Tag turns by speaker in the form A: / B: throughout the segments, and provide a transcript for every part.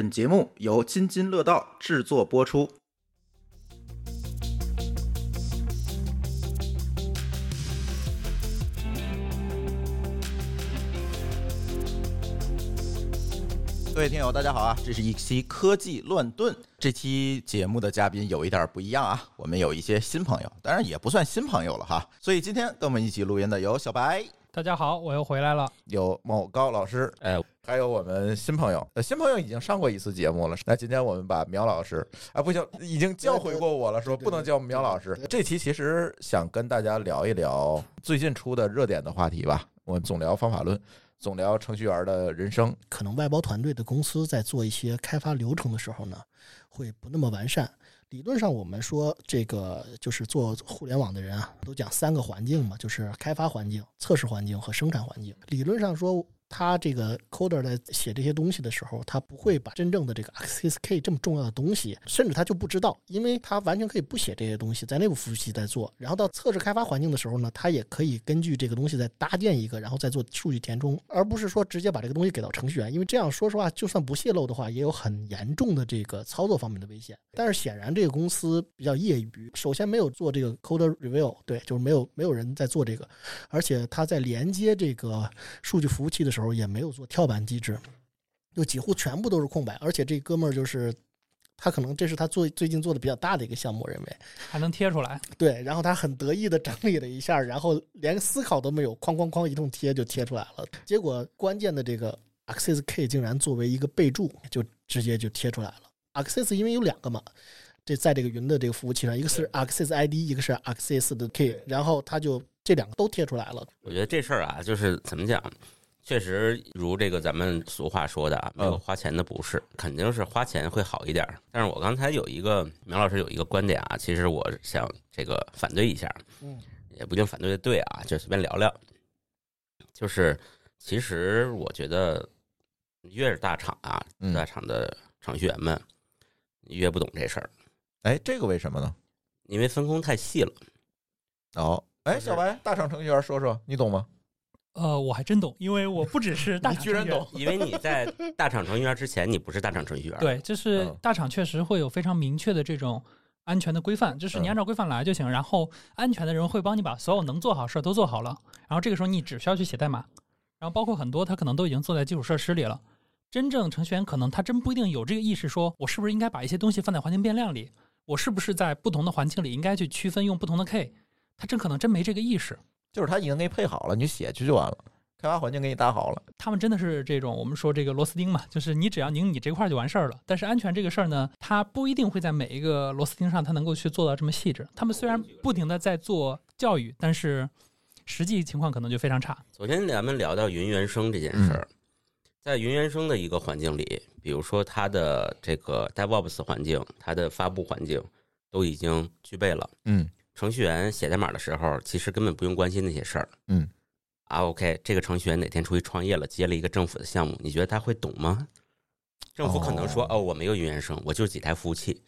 A: 本节目由津津乐道制作播出。各位听友，大家好啊！这是一期科技乱炖。这期节目的嘉宾有一点不一样啊，我们有一些新朋友，当然也不算新朋友了哈。所以今天跟我们一起录音的有小白，
B: 大家好，我又回来了。
A: 有某高老师，
C: 哎，
A: 还有我们新朋友。呃，新朋友已经上过一次节目了。那今天我们把苗老师啊，不行，已经教诲过我了，说不能叫苗老师。这期其实想跟大家聊一聊最近出的热点的话题吧。我们总聊方法论。总聊程序员的人生，
D: 可能外包团队的公司在做一些开发流程的时候呢，会不那么完善。理论上，我们说这个就是做互联网的人啊，都讲三个环境嘛，就是开发环境、测试环境和生产环境。理论上说。他这个 coder 在写这些东西的时候，他不会把真正的这个 XSK 这么重要的东西，甚至他就不知道，因为他完全可以不写这些东西，在内部服务器在做。然后到测试开发环境的时候呢，他也可以根据这个东西再搭建一个，然后再做数据填充，而不是说直接把这个东西给到程序员。因为这样说实话，就算不泄露的话，也有很严重的这个操作方面的危险。但是显然这个公司比较业余，首先没有做这个 coder review，对，就是没有没有人在做这个，而且他在连接这个数据服务器的时候。时候也没有做跳板机制，就几乎全部都是空白。而且这哥们儿就是他，可能这是他做最近做的比较大的一个项目，认为
B: 还能贴出来。
D: 对，然后他很得意的整理了一下，然后连思考都没有，哐哐哐一通贴就贴出来了。结果关键的这个 access k 竟然作为一个备注，就直接就贴出来了。access 因为有两个嘛，这在这个云的这个服务器上，一个是 access id，一个是 access 的 Key，然后他就这两个都贴出来了。
C: 我觉得这事儿啊，就是怎么讲？确实，如这个咱们俗话说的啊，没有花钱的不是，肯定是花钱会好一点。但是我刚才有一个苗老师有一个观点啊，其实我想这个反对一下，
D: 嗯，
C: 也不一定反对的对啊，就随便聊聊。就是其实我觉得越是大厂啊，大厂的程序员们越不懂这事儿。
A: 哎，这个为什么呢？
C: 因为分工太细了。
A: 哦，哎，小白，大厂程序员说说，你懂吗？
B: 呃，我还真懂，因为我不只是大厂
A: 居然懂，
C: 因为你在大厂程序员之前，你不是大厂程序员。
B: 对，就是大厂确实会有非常明确的这种安全的规范，就是你按照规范来就行。然后安全的人会帮你把所有能做好事儿都做好了，然后这个时候你只需要去写代码。然后包括很多他可能都已经做在基础设施里了，真正程序员可能他真不一定有这个意识，说我是不是应该把一些东西放在环境变量里，我是不是在不同的环境里应该去区分用不同的 K，他真可能真没这个意识。
A: 就是他已经给你配好了，你就写去就完了，开发环境给你搭好了。
B: 他们真的是这种，我们说这个螺丝钉嘛，就是你只要拧你这块就完事儿了。但是安全这个事儿呢，它不一定会在每一个螺丝钉上，它能够去做到这么细致。他们虽然不停的在做教育，但是实际情况可能就非常差。
C: 昨天咱们聊到云原生这件事儿，在云原生的一个环境里，比如说它的这个 DevOps 环境，它的发布环境都已经具备了。
A: 嗯。
C: 程序员写代码的时候，其实根本不用关心那些事儿。
A: 嗯，
C: 啊，OK，这个程序员哪天出去创业了，接了一个政府的项目，你觉得他会懂吗？政府可能说：“哦，我没有云原生，我就是几台服务器。”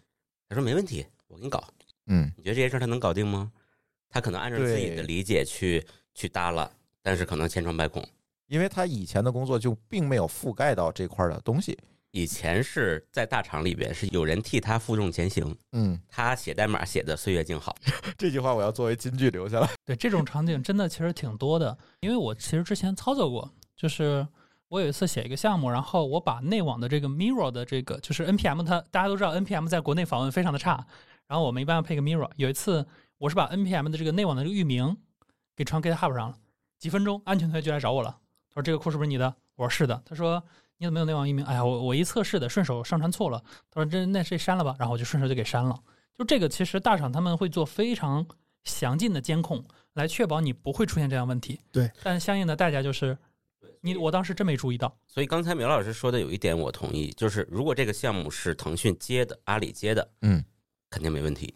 C: 他说：“没问题，我给你搞。”
A: 嗯，
C: 你觉得这些事儿他能搞定吗？他可能按照自己的理解去去搭了，但是可能千疮百孔，
A: 因为他以前的工作就并没有覆盖到这块的东西。
C: 以前是在大厂里边是有人替他负重前行，
A: 嗯，
C: 他写代码写的岁月静好。
A: 这句话我要作为金句留下来。
B: 对这种场景真的其实挺多的，因为我其实之前操作过，就是我有一次写一个项目，然后我把内网的这个 mirror 的这个就是 npm，它大家都知道 npm 在国内访问非常的差，然后我们一般要配个 mirror。有一次我是把 npm 的这个内网的这个域名给传 GitHub 上了，几分钟安全团队就来找我了，他说这个库是不是你的？我说是的。他说。你怎么没有内网域名？哎呀，我我一测试的，顺手上传错了。他说这那谁删了吧？然后我就顺手就给删了。就这个，其实大厂他们会做非常详尽的监控，来确保你不会出现这样问题。
D: 对，
B: 但相应的代价就是，你我当时真没注意到。
C: 所以刚才苗老师说的有一点我同意，就是如果这个项目是腾讯接的、阿里接的，
A: 嗯，
C: 肯定没问题。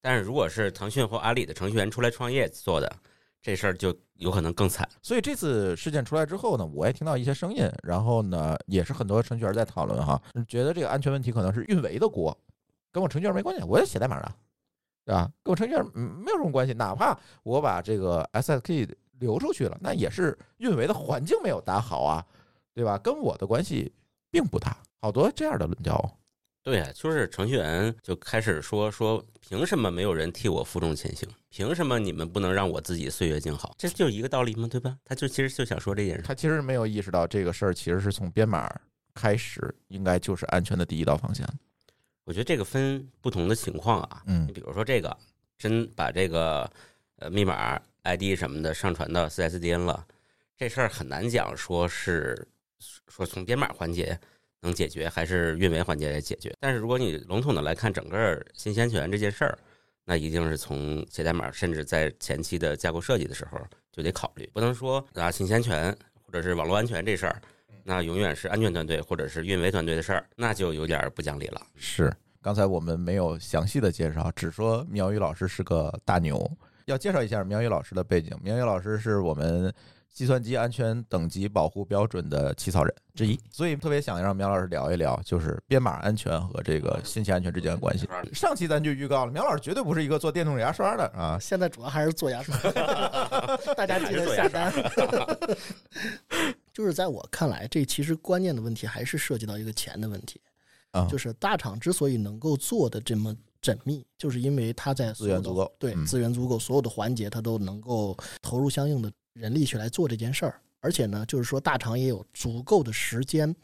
C: 但是如果是腾讯或阿里的程序员出来创业做的。这事儿就有可能更惨，
A: 所以这次事件出来之后呢，我也听到一些声音，然后呢，也是很多程序员在讨论哈，觉得这个安全问题可能是运维的锅，跟我程序员没关系，我也写代码的，对吧？跟我程序员没有什么关系，哪怕我把这个 SSK 流出去了，那也是运维的环境没有打好啊，对吧？跟我的关系并不大。好多这样的论调。
C: 对啊、就是程序员就开始说说，凭什么没有人替我负重前行？凭什么你们不能让我自己岁月静好？这就一个道理吗？对吧？他就其实就想说这件事。
A: 他其实没有意识到这个事儿其实是从编码开始，应该就是安全的第一道防线。
C: 我觉得这个分不同的情况啊，
A: 嗯
C: 你比如说这个真把这个呃密码、ID 什么的上传到 CSDN 了，这事儿很难讲说是说从编码环节能解决，还是运维环节来解决。但是如果你笼统的来看整个信息安全这件事儿，那一定是从写代码，甚至在前期的架构设计的时候就得考虑，不能说啊信息安全或者是网络安全这事儿，那永远是安全团队或者是运维团队的事儿，那就有点儿不讲理了。
A: 是，刚才我们没有详细的介绍，只说苗宇老师是个大牛。要介绍一下苗宇老师的背景，苗宇老师是我们计算机安全等级保护标准的起草人之一，所以特别想让苗老师聊一聊，就是编码安全和这个信息安全之间的关系。上期咱就预告了，苗老师绝对不是一个做电动牙刷的啊，
D: 现在主要还是做牙刷，大家记得下单。就是在我看来，这其实关键的问题还是涉及到一个钱的问题。
A: 啊
D: 就是大厂之所以能够做的这么缜密，就是因为它在
A: 资源足够
D: 对
A: 嗯
D: 资源足够，所有的环节它都能够投入相应的人力去来做这件事儿。而且呢，就是说大厂也有足够的时间，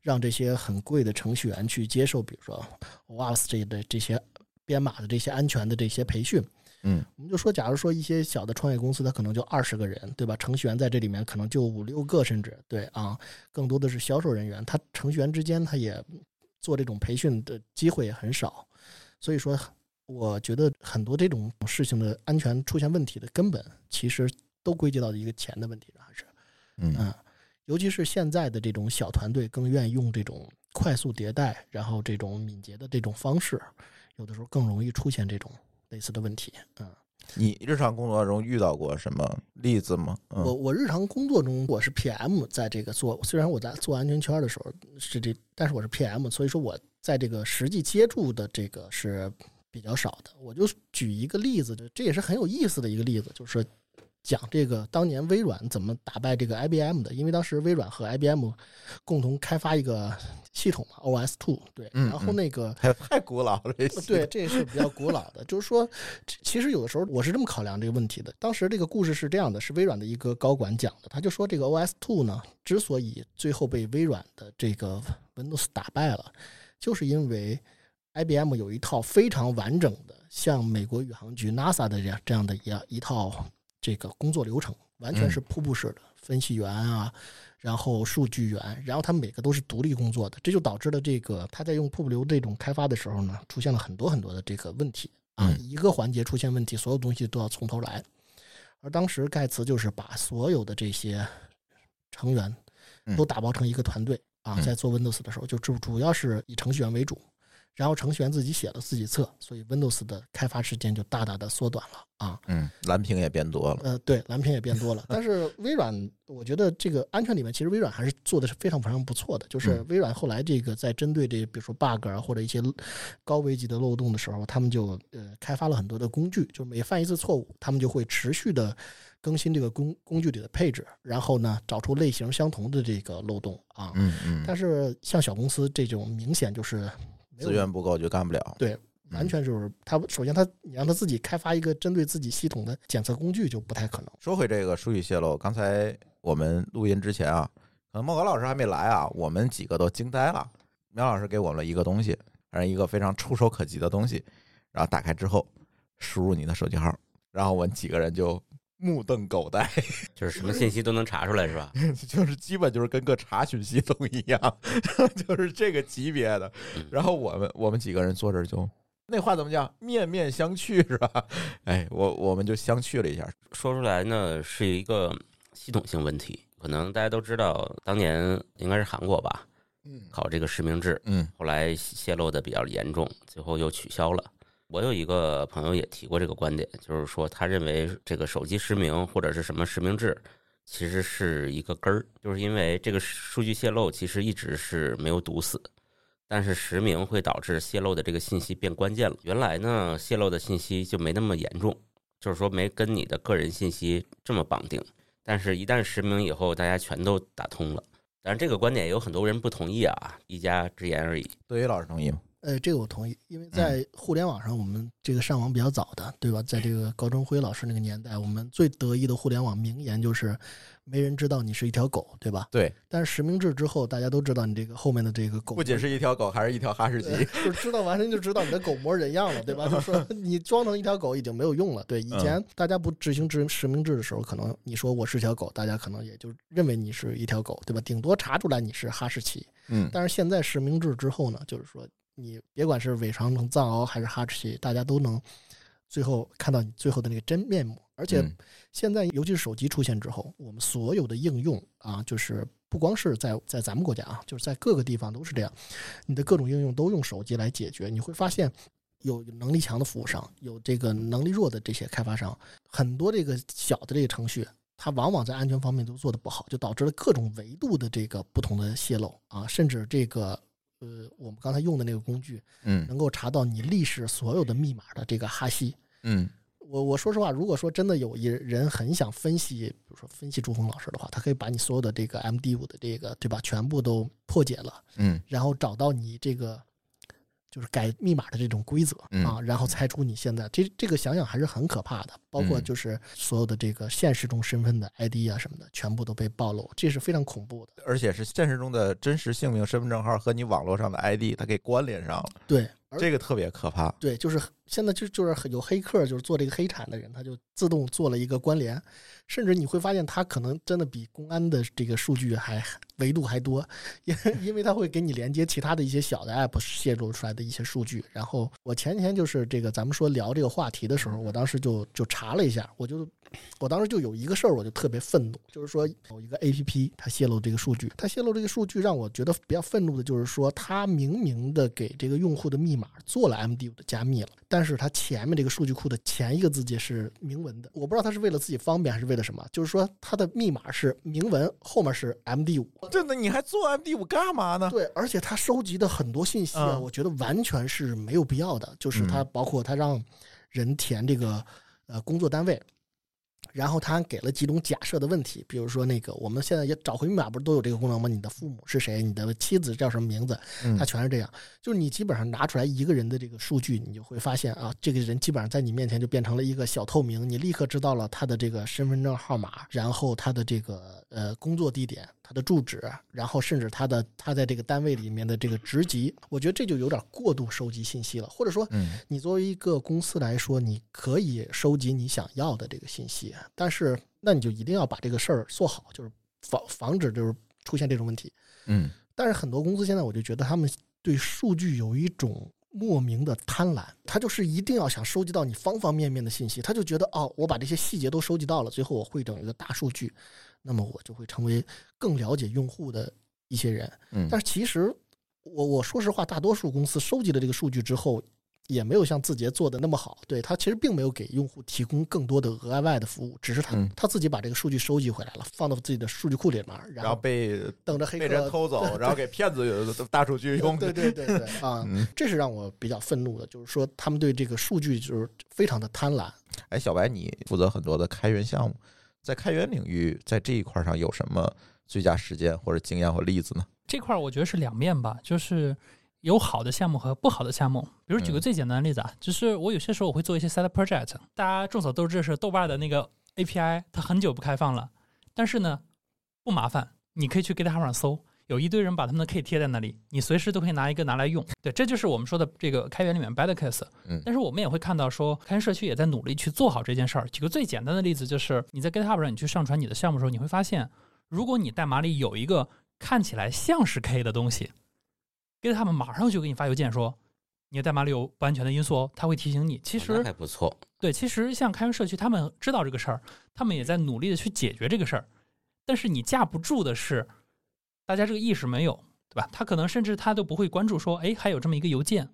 D: 让这些很贵的程序员去接受，比如说 OWASP 这的这些编码的这些安全的这些培训。
A: 嗯，
D: 我们就说，假如说一些小的创业公司，它可能就二十个人，对吧？程序员在这里面可能就五六个，甚至对啊，更多的是销售人员。他程序员之间，他也做这种培训的机会也很少，所以说，我觉得很多这种事情的安全出现问题的根本，其实都归结到一个钱的问题上，还是
A: 嗯
D: 嗯，尤其是现在的这种小团队，更愿意用这种快速迭代，然后这种敏捷的这种方式，有的时候更容易出现这种类似的问题。嗯，
A: 你日常工作中遇到过什么例子吗？
D: 我
A: 嗯
D: 我日常工作中我是 PM，在这个做，虽然我在做安全圈的时候是这，但是我是 PM，所以说我在这个实际接触的这个是比较少的。我就举一个例子，这也是很有意思的一个例子，就是讲这个当年微软怎么打败这个 IBM 的，因为当时微软和 IBM 共同开发一个系统嘛，OS Two，对，
A: 嗯
D: 然后那个。
A: 太太古老了，这
D: 对，这是比较古老的。就是说，其其实有的时候我是这么考量这个问题的。当时这个故事是这样的，是微软的一个高管讲的，他就说这个 OS Two 呢，之所以最后被微软的这个 Windows 打败了，就是因为 IBM 有一套非常完整的，像美国宇航局 NASA 的这样这样的一样一套这个工作流程，完全是瀑布式的，分析员啊，然后数据员，然后他们每个都是独立工作的，这就导致了这个他在用瀑布流这种开发的时候呢，出现了很多很多的这个问题啊，
A: 嗯
D: 一个环节出现问题，所有东西都要从头来。而当时盖茨就是把所有的这些成员都打包成一个团队啊，
A: 嗯。
D: 在做 Windows 的时候，就主主要是以程序员为主，然后程序员自己写了自己测，所以 Windows 的开发时间就大大的缩短了啊。
A: 嗯，蓝屏也变多了。
D: 呃，对，蓝屏也变多了。但是微软，我觉得这个安全里面，其实微软还是做的是非常非常不错的。就是
A: 嗯
D: 微软后来这个在针对这，比如说 bug 啊或者一些高危级的漏洞的时候，他们就呃开发了很多的工具，就每犯一次错误，他们就会持续的更新这个工工具里的配置，然后呢找出类型相同的这个漏洞啊。
A: 嗯嗯，
D: 但是像小公司这种明显就是
A: 资源不够就干不了。
D: 对，完全就是他首先他你让他自己开发一个针对自己系统的检测工具就不太可能。
A: 说回这个数据泄露，刚才我们录音之前啊，可能孟格老师还没来啊，我们几个都惊呆了。苗老师给我们了一个东西，反正一个非常触手可及的东西，然后打开之后输入你的手机号，然后我们几个人就目瞪狗呆，
C: 就是什么信息都能查出来，是吧？
A: 就是基本就是跟个查询系统一样，就是这个级别的。然后我们我们几个人坐这儿就。那话怎么讲？面面相觑是吧？哎，我我们就相觑了一下。
C: 说出来呢是一个系统性问题，可能大家都知道，当年应该是韩国吧，
A: 嗯
C: 考这个实名制，
A: 嗯
C: 后来泄露的比较严重，最后又取消了。我有一个朋友也提过这个观点，就是说他认为这个手机实名或者是什么实名制，其实是一个根儿，就是因为这个数据泄露其实一直是没有堵死，但是实名会导致泄露的这个信息变关键了。原来呢，泄露的信息就没那么严重，就是说没跟你的个人信息这么绑定，但是一旦实名以后，大家全都打通了。但是这个观点有很多人不同意啊，一家之言而已。
A: 对于老师同意吗？
D: 呃，这个我同意，因为在互联网上，我们这个上网比较早的，对吧？在这个高中辉老师那个年代，我们最得意的互联网名言就是“没人知道你是一条狗”，对吧？
A: 对。
D: 但是实名制之后，大家都知道你这个后面的这个狗
A: 不仅是一条狗，还是一条哈士奇，
D: 就知道完全就知道你的狗模人样了，对吧？就说 你装成一条狗已经没有用了。对，以前大家不执行实实名制的时候，可能你说我是条狗，大家可能也就认为你是一条狗，对吧？顶多查出来你是哈士奇。
A: 嗯。
D: 但是现在实名制之后呢，就是说。你别管是伪装成藏獒还是哈士奇，大家都能最后看到你最后的那个真面目。而且现在，尤其是手机出现之后，我们所有的应用啊，就是不光是在在咱们国家啊，就是在各个地方都是这样。你的各种应用都用手机来解决，你会发现有能力强的服务商，有这个能力弱的这些开发商，很多这个小的这个程序，它往往在安全方面都做的不好，就导致了各种维度的这个不同的泄露啊，甚至这个。呃，我们刚才用的那个工具，
A: 嗯，
D: 能够查到你历史所有的密码的这个哈希，
A: 嗯，
D: 我我说实话，如果说真的有一人很想分析，比如说分析朱峰老师的话，他可以把你所有的这个 MD 五的这个对吧，全部都破解了，
A: 嗯，
D: 然后找到你这个。就是改密码的这种规则啊，然后猜出你现在这这个想想还是很可怕的。包括就是所有的这个现实中身份的 ID 啊什么的，全部都被暴露，这是非常恐怖的。
A: 而且是现实中的真实姓名、身份证号和你网络上的 ID，它给关联上了。
D: 对，
A: 这个特别可怕。
D: 对，就是现在就就是有黑客，就是做这个黑产的人，他就自动做了一个关联，甚至你会发现他可能真的比公安的这个数据还。维度还多，因因为他会给你连接其他的一些小的 app 泄露出来的一些数据。然后我前几天就是这个咱们说聊这个话题的时候，我当时就就查了一下，我就我当时就有一个事儿，我就特别愤怒，就是说有一个 app 它泄露这个数据，它泄露这个数据让我觉得比较愤怒的就是说，它明明的给这个用户的密码做了 MD5 的加密了，但是它前面这个数据库的前一个字节是明文的，我不知道它是为了自己方便还是为了什么，就是说它的密码是明文，后面是 MD
A: 五。真的你还做 MD 五干嘛呢？
D: 对，而且他收集的很多信息啊，我觉得完全是没有必要的。就是他包括他让人填这个呃工作单位。然后他还给了几种假设的问题，比如说那个我们现在也找回密码不是都有这个功能吗？你的父母是谁？你的妻子叫什么名字？他全是这样。就是你基本上拿出来一个人的这个数据，你就会发现啊，这个人基本上在你面前就变成了一个小透明，你立刻知道了他的这个身份证号码，然后他的这个呃工作地点、他的住址，然后甚至他的他在这个单位里面的这个职级。我觉得这就有点过度收集信息了，或者说，你作为一个公司来说，你可以收集你想要的这个信息。但是，那你就一定要把这个事儿做好，就是防防止就是出现这种问题。
A: 嗯，
D: 但是很多公司现在我就觉得他们对数据有一种莫名的贪婪，他就是一定要想收集到你方方面面的信息，他就觉得哦，我把这些细节都收集到了，最后我汇整一个大数据，那么我就会成为更了解用户的一些人。
A: 嗯，
D: 但是其实我我说实话，大多数公司收集了这个数据之后。也没有像字节做的那么好，对他其实并没有给用户提供更多的额外的服务，只是他他自己把这个数据收集回来了，放到自己的数据库里面，
A: 然后被
D: 等着黑
A: 人偷走，然后给骗子大数据用。
D: 对对对对 啊，这是让我比较愤怒的，就是说他们对这个数据就是非常的贪婪。
A: 哎，小白，你负责很多的开源项目，在开源领域，在这一块上有什么最佳实践或者经验或例子呢？
B: 这块我觉得是两面吧，就是。有好的项目和不好的项目，比如举个最简单的例子啊，就是我有些时候我会做一些 side project，大家众所周知是豆瓣的那个 API，它很久不开放了，但是呢不麻烦，你可以去 GitHub 上搜，有一堆人把他们的 K 贴在那里，你随时都可以拿一个拿来用。对，这就是我们说的这个开源里面 bad case。
A: 嗯，
B: 但是我们也会看到说，开源社区也在努力去做好这件事儿。举个最简单的例子，就是你在 GitHub 上你去上传你的项目的时候，你会发现，如果你代码里有一个看起来像是 K 的东西。，GitHub 马上就给你发邮件说，你的代码里有不安全的因素哦，他会提醒你。其实
C: 还不错。
B: 对，其实像开源社区，他们知道这个事儿，他们也在努力的去解决这个事儿。但是你架不住的是，大家这个意识没有，对吧？他可能甚至他都不会关注说，哎，还有这么一个邮件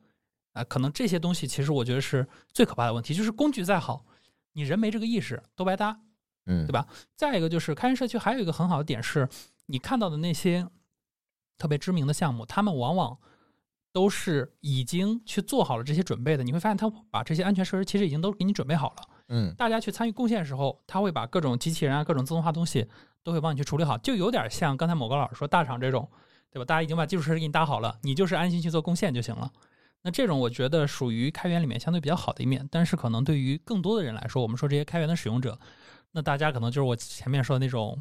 B: 啊。可能这些东西其实我觉得是最可怕的问题，就是工具再好，你人没这个意识都白搭，
A: 嗯，
B: 对吧？再一个就是开源社区还有一个很好的点是，你看到的那些。特别知名的项目，他们往往都是已经去做好了这些准备的。你会发现，他把这些安全设施其实已经都给你准备好了。
A: 嗯
B: 大家去参与贡献的时候，他会把各种机器人啊、各种自动化东西都会帮你去处理好，就有点像刚才某高老师说大厂这种，对吧？大家已经把基础设施给你搭好了，你就是安心去做贡献就行了。那这种我觉得属于开源里面相对比较好的一面，但是可能对于更多的人来说，我们说这些开源的使用者，那大家可能就是我前面说的那种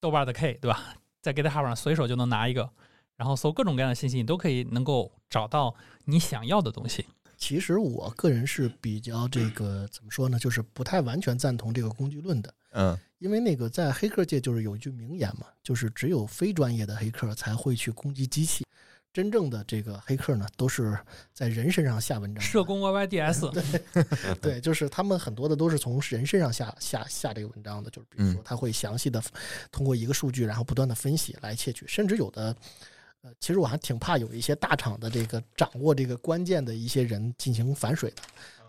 B: 豆瓣的 K，对吧？在 GitHub 上随手就能拿一个，然后搜各种各样的信息，你都可以能够找到你想要的东西。
D: 其实我个人是比较这个怎么说呢，就是不太完全赞同这个工具论的。
A: 嗯。
D: 因为那个在黑客界就是有一句名言嘛，就是只有非专业的黑客才会去攻击机器，真正的这个黑客呢，都是在人身上下文章的。
B: 社工 YYDS，
D: 对，就是他们很多的都是从人身上下下下这个文章的，就是比如说他会详细的通过一个数据，然后不断的分析来窃取，甚至有的，呃，其实我还挺怕有一些大厂的这个掌握这个关键的一些人进行反水的。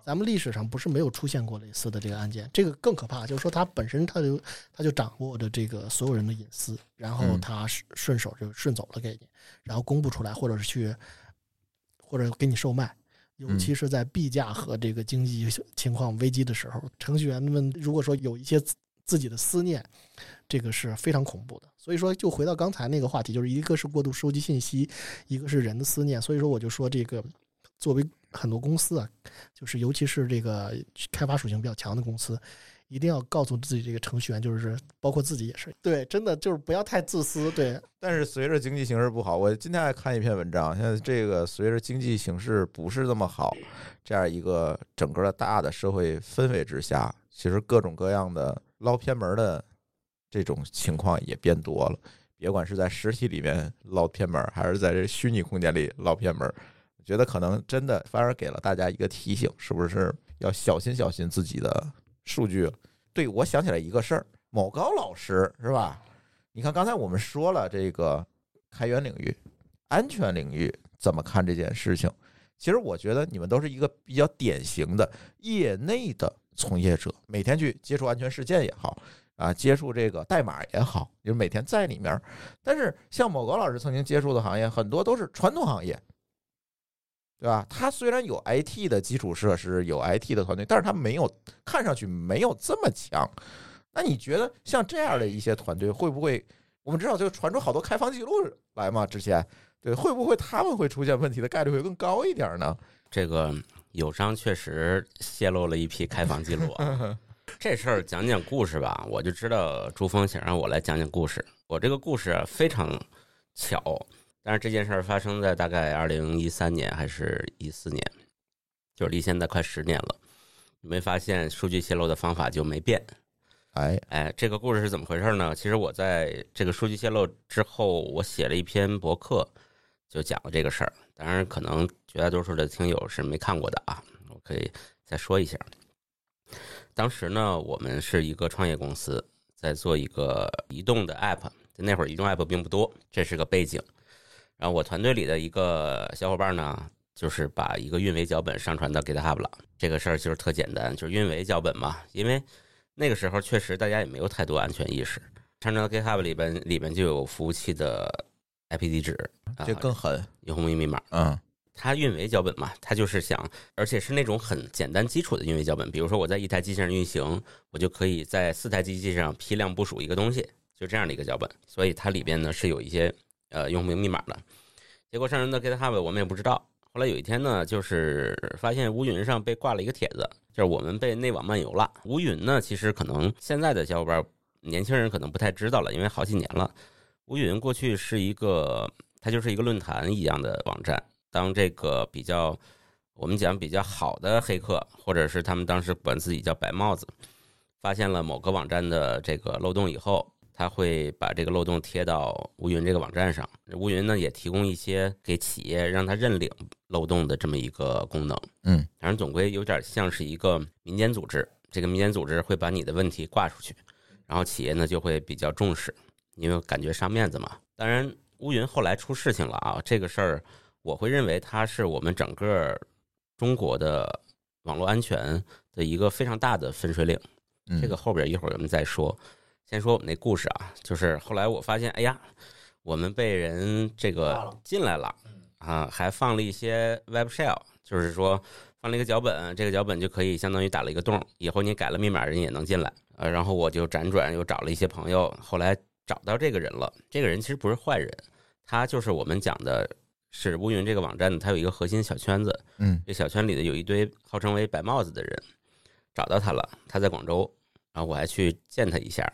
D: 咱们历史上不是没有出现过类似的这个案件，这个更可怕，就是说他本身他就他就掌握着这个所有人的隐私，然后
A: 嗯
D: 他顺顺手就顺走了给你，然后公布出来，或者是去或者给你售卖。尤
A: 嗯
D: 其是在币价和这个经济情况危机的时候，程序员们如果说有一些自己的思念，这个是非常恐怖的。所以说，就回到刚才那个话题，就是一个是过度收集信息，一个是人的思念。所以说，我就说这个作为很多公司啊，就是尤其是这个开发属性比较强的公司，一定要告诉自己这个程序员，就是包括自己也是，对，真的就是不要太自私，对，
A: 但是随着经济形势不好，我今天还看一篇文章，现在这个随着经济形势不是那么好，这样一个整个的大的社会氛围之下，其实各种各样的捞偏门的这种情况也变多了。别管是在实体里面捞偏门，还是在这虚拟空间里捞偏门，觉得可能真的反而给了大家一个提醒，是不是要小心小心自己的数据？对我想起来一个事儿，某高老师是吧？你看刚才我们说了这个开源领域、安全领域怎么看这件事情？其实我觉得你们都是一个比较典型的业内的从业者，每天去接触安全事件也好，啊，接触这个代码也好，就每天在里面。但是像某个老师曾经接触的行业，很多都是传统行业，对吧？他虽然有 IT 的基础设施，有 IT 的团队，但是他没有看上去没有这么强。那你觉得像这样的一些团队会不会？我们知道就传出好多开放记录来嘛，之前对，会不会他们会出现问题的概率会更高一点呢？
C: 这个友商确实泄露了一批开房记录啊。这事儿讲讲故事吧，我就知道朱峰想让我来讲讲故事。我这个故事啊非常巧，但是这件事儿发生在大概二零一三年还是一四年，就是离现在快十年了。你没发现数据泄露的方法就没变？
A: 哎，
C: 哎，这个故事是怎么回事呢？其实我在这个数据泄露之后，我写了一篇博客，就讲了这个事儿。当然，可能绝大多数的听友是没看过的啊，我可以再说一下。当时呢，我们是一个创业公司，在做一个移动的 app。那会儿移动 app 并不多，这是个背景。然后我团队里的一个小伙伴呢，就是把一个运维脚本上传到 GitHub 了。这个事儿就是特简单，就是运维脚本嘛，因为那个时候确实大家也没有太多安全意识。上传到 GitHub 里边，里边就有服务器的 IP 地址，啊
A: 这更狠，
C: 用户名密码。
A: 嗯
C: 它运维脚本嘛，它就是想，而且是那种很简单基础的运维脚本。比如说我在一台机器上运行，我就可以在四台机器上批量部署一个东西，就这样的一个脚本。所以它里边呢是有一些呃用户名密码的。结果上传到 GitHub 我们也不知道。后来有一天呢，就是发现乌云上被挂了一个帖子，就是我们被内网漫游了。乌云呢，其实可能现在的小伙伴、年轻人可能不太知道了，因为好几年了。乌云过去是一个，它就是一个论坛一样的网站。当这个比较，我们讲比较好的黑客，或者是他们当时管自己叫白帽子，发现了某个网站的这个漏洞以后，他会把这个漏洞贴到乌云这个网站上。乌云呢也提供一些给企业让他认领漏洞的这么一个功能。
A: 嗯，
C: 反正总归有点像是一个民间组织，这个民间组织会把你的问题挂出去，然后企业呢就会比较重视，因为感觉上面子嘛。当然，乌云后来出事情了啊，这个事儿。我会认为它是我们整个中国的网络安全的一个非常大的分水岭。
A: 嗯
C: 这个后边一会儿我们再说。先说我们那故事啊，就是后来我发现，哎呀，我们被人这个进来了啊，还放了一些 Web Shell，就是说放了一个脚本，这个脚本就可以相当于打了一个洞，以后你改了密码，人也能进来。呃，然后我就辗转又找了一些朋友，后来找到这个人了。这个人其实不是坏人，他就是我们讲的是乌云这个网站呢，它有一个核心小圈子，
A: 嗯
C: 这小圈里的有一堆号称为白帽子的人，找到他了，他在广州，然后我还去见他一下，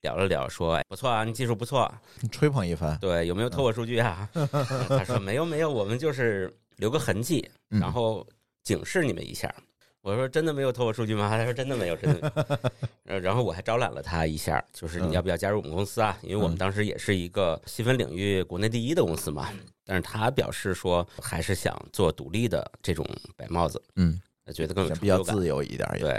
C: 聊了聊，说哎不错啊，你技术不错，
A: 你吹捧一番，
C: 对，有没有偷我数据啊？他说没有没有，我们就是留个痕迹，
A: 嗯
C: 然后警示你们一下。我说真的没有偷我数据吗？他说真的没有，真的没有。呃然后我还招揽了他一下，就是你要不要加入我们公司啊？因为我们
A: 嗯
C: 当时也是一个细分领域国内第一的公司嘛。但是他表示说还是想做独立的这种白帽子，
A: 嗯，
C: 觉得更有
A: 比较。自由一点，
C: 对，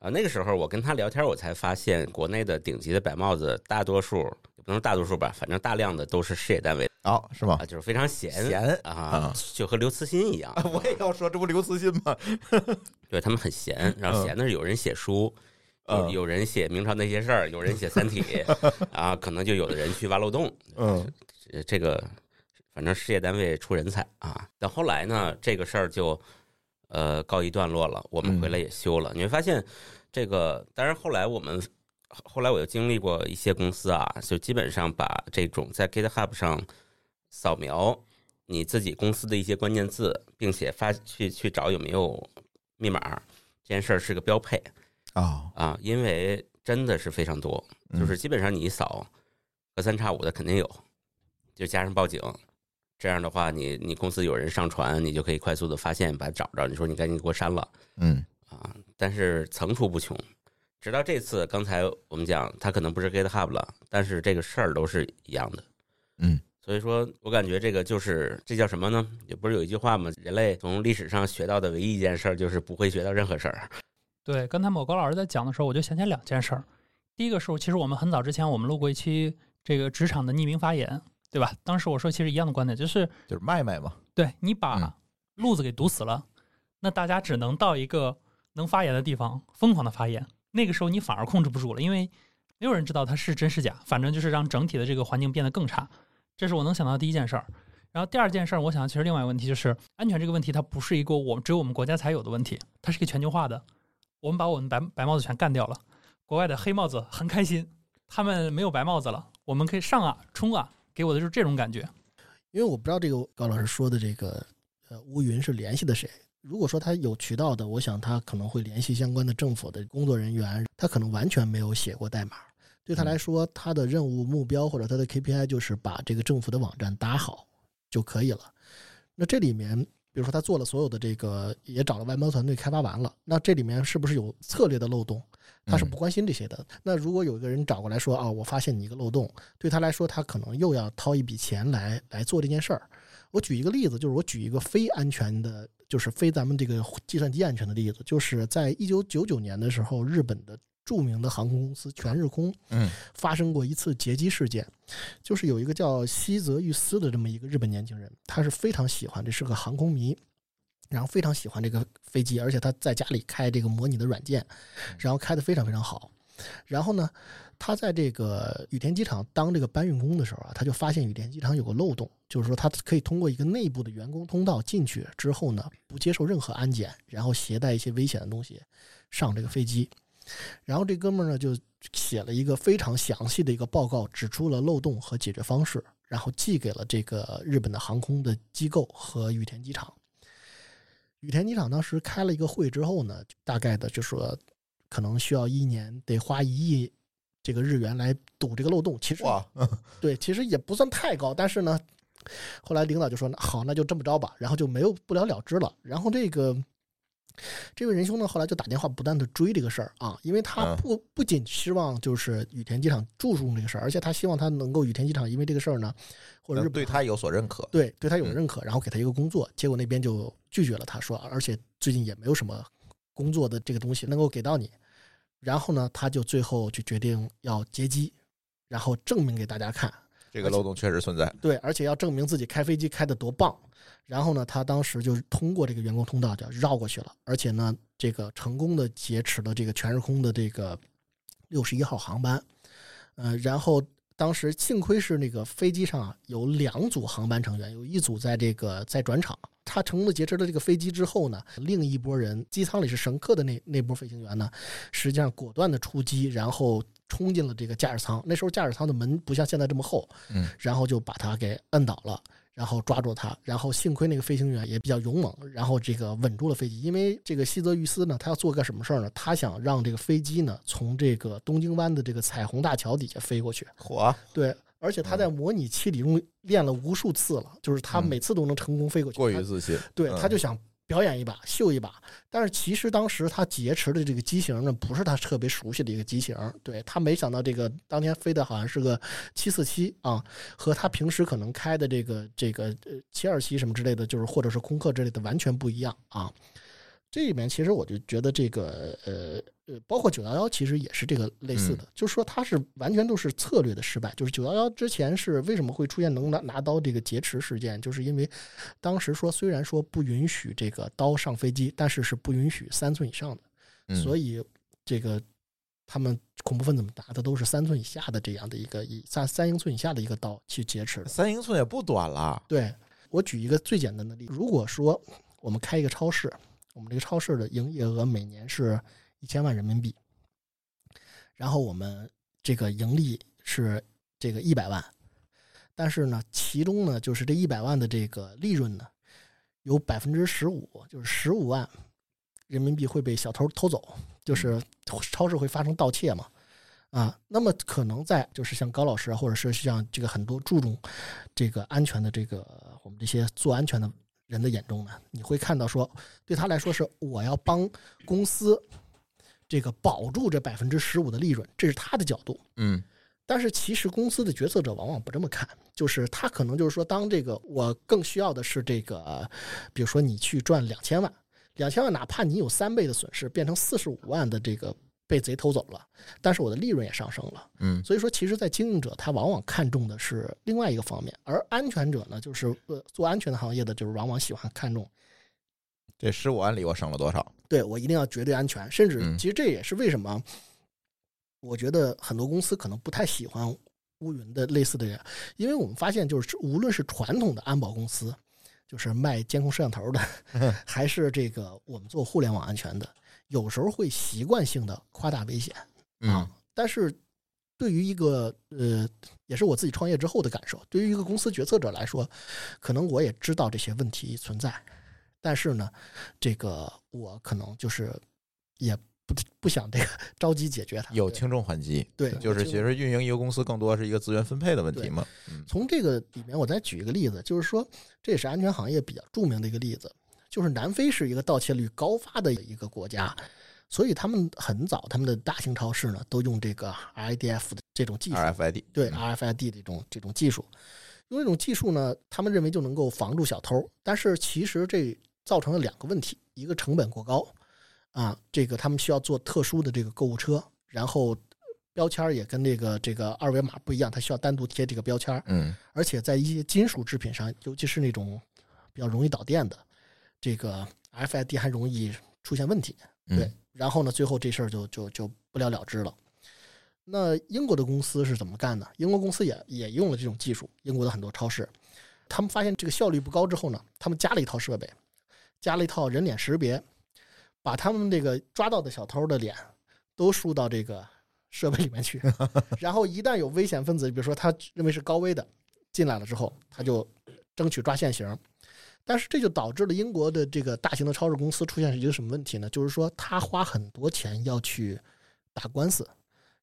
C: 啊，那个时候我跟他聊天，我才发现国内的顶级的白帽子，大多数也不能说大多数吧，反正大量的都是事业单位
A: 哦，是吗
C: 啊，？就是非常闲
A: 闲
C: 啊
A: 啊，
C: 就和刘慈欣一样，
A: 我也要说，这不刘慈欣吗？
C: 对他们很闲，然后
A: 嗯
C: 闲的是有人写书。有人写明朝那些事儿，有人写《三体》，啊，可能就有的人去挖漏洞，
A: 嗯
C: 这这个反正事业单位出人才啊。但后来呢，这个事儿就呃告一段落了，我们回来也休了。你会发现，这个当然后来我们后来我又经历过一些公司啊，就基本上把这种在 GitHub 上扫描你自己公司的一些关键字，并且发去去找有没有密码，这件事儿是个标配
A: 哦，
C: 啊，因为真的是非常多。
A: 嗯
C: 就是基本上你一扫，隔三差五的肯定有，就加上报警，这样的话你你公司有人上传，你就可以快速的发现，把它找着。你说你赶紧给我删了
A: 嗯
C: 啊！但是层出不穷，直到这次，刚才我们讲，它可能不是 GitHub 了，但是这个事儿都是一样的。
A: 嗯，
C: 所以说我感觉这个就是这叫什么呢？也不是有一句话吗？人类从历史上学到的唯一一件事儿就是不会学到任何事儿。
B: 对，刚才某高老师在讲的时候，我就想起两件事儿。第一个是，其实我们很早之前我们录过一期这个职场的匿名发言，对吧？当时我说其实一样的观点，就是
A: 就是卖卖嘛，
B: 对你
A: 嗯
B: 把路子给堵死了，那大家只能到一个能发言的地方疯狂的发言。那个时候你反而控制不住了，因为没有人知道它是真是假，反正就是让整体的这个环境变得更差。这是我能想到的第一件事儿。然后第二件事儿，我想其实另外一个问题就是安全这个问题，它不是一个我们只有我们国家才有的问题，它是一个全球化的。我们把我们白白帽子全干掉了，国外的黑帽子很开心，他们没有白帽子了，我们可以上啊冲啊，给我的就是这种感觉。
D: 因为我不知道这个高老师说的这个呃乌云是联系的谁。如果说他有渠道的，我想他可能会联系相关的政府的工作人员，他可能完全没有写过代码。对他来说，他的任务目标或者他的 KPI 就是把这个政府的网站搭好就可以了。那这里面，比如说他做了所有的这个，也找了外包团队开发完了，那这里面是不是有策略的漏洞？他是不关心这些的。那如果有一个人找过来说啊，我发现你一个漏洞，对他来说，他可能又要掏一笔钱来来做这件事儿。我举一个例子，就是我举一个非安全的，就是非咱们这个计算机安全的例子，就是在一九九九年的时候，日本的著名的航空公司全日空
A: 嗯
D: 发生过一次劫机事件，就是有一个叫西泽裕司的这么一个日本年轻人，他是非常喜欢，这是个航空迷，然后非常喜欢这个飞机，而且他在家里开这个模拟的软件，然后开的非常非常好。然后呢，他在这个羽田机场当这个搬运工的时候啊，他就发现羽田机场有个漏洞，就是说他可以通过一个内部的员工通道进去之后呢，不接受任何安检，然后携带一些危险的东西上这个飞机。然后这哥们儿呢就写了一个非常详细的一个报告，指出了漏洞和解决方式，然后寄给了这个日本的航空的机构和羽田机场。羽田机场当时开了一个会之后呢，大概的就说可能需要一年得花一亿这个日元来堵这个漏洞。其实
A: 哇，
D: 对，其实也不算太高，但是呢，后来领导就说那好，那就这么着吧，然后就没有不了了之了。然后这个这位仁兄呢，后来就打电话不断的追这个事儿啊，因为他
A: 嗯。
D: 不不仅希望就是羽田机场注重这个事儿，而且他希望他能够羽田机场因为这个事儿呢，或者
A: 是对他有所认可，
D: 对对他有
A: 嗯。
D: 认可，然后给他一个工作，结果那边就拒绝了他，说而且最近也没有什么工作的这个东西能够给到你。然后呢，他就最后就决定要劫机，然后证明给大家看，
A: 这个漏洞确实存在。
D: 对，而且要证明自己开飞机开得多棒。然后呢，他当时就是通过这个员工通道就绕过去了，而且呢，这个成功的劫持了这个全日空的这个六十一号航班。呃，然后当时幸亏是那个飞机上啊有两组航班成员，有一组在这个在转场，他成功的劫持了这个飞机之后呢，另一波人机舱里是乘客的那那波飞行员呢，实际上果断的出击，然后冲进了这个驾驶舱。那时候驾驶舱的门不像现在这么厚，
A: 嗯，
D: 然后就把他给摁倒了。然后抓住他，然后幸亏那个飞行员也比较勇猛，然后这个稳住了飞机。因为这个西泽裕司呢，他要做个什么事儿呢？他想让这个飞机呢从这个东京湾的这个彩虹大桥底下飞过去。
A: 火，
D: 对，而且他在模拟器里用练了无数次了，就是他每次都能成功飞过去。
A: 过于自信。
D: 对，
A: 嗯
D: 他就想表演一把，秀一把。但是其实当时他劫持的这个机型呢，不是他特别熟悉的一个机型。对他没想到这个当天飞的好像是个七四七啊，和他平时可能开的这个这个呃七二七什么之类的，就是或者是空客之类的完全不一样啊。这里面其实我就觉得这个呃呃，包括九幺幺其实也是这个类似的，就是说它是完全都是策略的失败。就是九幺幺之前是为什么会出现能拿拿刀这个劫持事件，就是因为当时说虽然说不允许这个刀上飞机，但是是不允许三寸以上的，
A: 嗯
D: 所以这个他们恐怖分子们拿的都是三寸以下的这样的一个以三三英寸以下的一个刀去劫持。
A: 三英寸也不短了。
D: 对我举一个最简单的例子，如果说我们开一个超市，我们这个超市的营业额每年是一千万人民币，然后我们这个盈利是这个一百万，但是呢，其中呢，就是这一百万的这个利润呢，有百分之十五，就是十五万人民币会被小偷偷走，就是超市会发生盗窃嘛。啊，那么可能在就是像高老师啊，或者是像这个很多注重这个安全的这个我们这些做安全的人的眼中呢，你会看到说，对他来说是我要帮公司这个保住这百分之十五的利润，这是他的角度。
A: 嗯
D: 但是其实公司的决策者往往不这么看，就是他可能就是说，当这个我更需要的是这个，比如说你去赚两千万，两千万哪怕你有三倍的损失，变成四十五万的这个被贼偷走了，但是我的利润也上升了。
A: 嗯
D: 所以说，其实，在经营者他往往看重的是另外一个方面，而安全者呢，就是呃做安全的行业的，就是往往喜欢看重
A: 这十五万里我省了多少？
D: 对我一定要绝对安全，甚至
A: 嗯
D: 其实这也是为什么我觉得很多公司可能不太喜欢乌云的类似的人，因为我们发现就是无论是传统的安保公司，就是卖监控摄像头的，还是这个我们做互联网安全的，有时候会习惯性的夸大危险
A: 嗯
D: 啊，但是。对于一个呃，也是我自己创业之后的感受。对于一个公司决策者来说，可能我也知道这些问题存在，但是呢，这个我可能就是也不不想这个着急解决它。
A: 有轻重缓急。
D: 对
A: 就是其实运营一个公司更多是一个资源分配的问题嘛。嗯
D: 从这个里面，我再举一个例子，就是说这也是安全行业比较著名的一个例子，就是南非是一个盗窃率高发的一个国家，所以他们很早他们的大型超市呢都用这个 RIDF 的这种技术
A: ，，RFID
D: 对
A: 嗯
D: RFID 这种这种技术，用这种技术呢，他们认为就能够防住小偷，但是其实这造成了两个问题，一个成本过高，啊，这个他们需要做特殊的这个购物车，然后标签儿也跟这个这个二维码不一样，它需要单独贴这个标签儿，
A: 嗯
D: 而且在一些金属制品上，尤其是那种比较容易导电的，这个 RFID 还容易出现问题。
A: 嗯
D: 对，然后呢，最后这事儿就就就不了了之了。那英国的公司是怎么干的？英国公司也也用了这种技术，英国的很多超市，他们发现这个效率不高之后呢，他们加了一套设备，加了一套人脸识别，把他们这个抓到的小偷的脸都输到这个设备里面去，然后一旦有危险分子，比如说他认为是高危的进来了之后，他就争取抓现行。但是这就导致了英国的这个大型的超市公司出现一个什么问题呢？就是说他花很多钱要去打官司，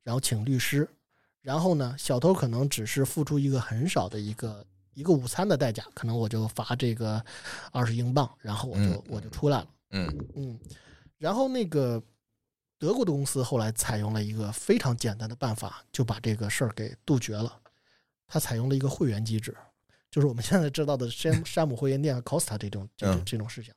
D: 然后请律师，然后呢，小偷可能只是付出一个很少的一个一个午餐的代价，可能我就罚这个二十英镑，然后我就
A: 嗯
D: 我就出来了。
A: 嗯
D: 嗯，然后那个德国的公司后来采用了一个非常简单的办法，就把这个事儿给杜绝了。他采用了一个会员机制，就是我们现在知道的山山姆会员店和 Costa 这种这种
A: 嗯
D: 这种事情，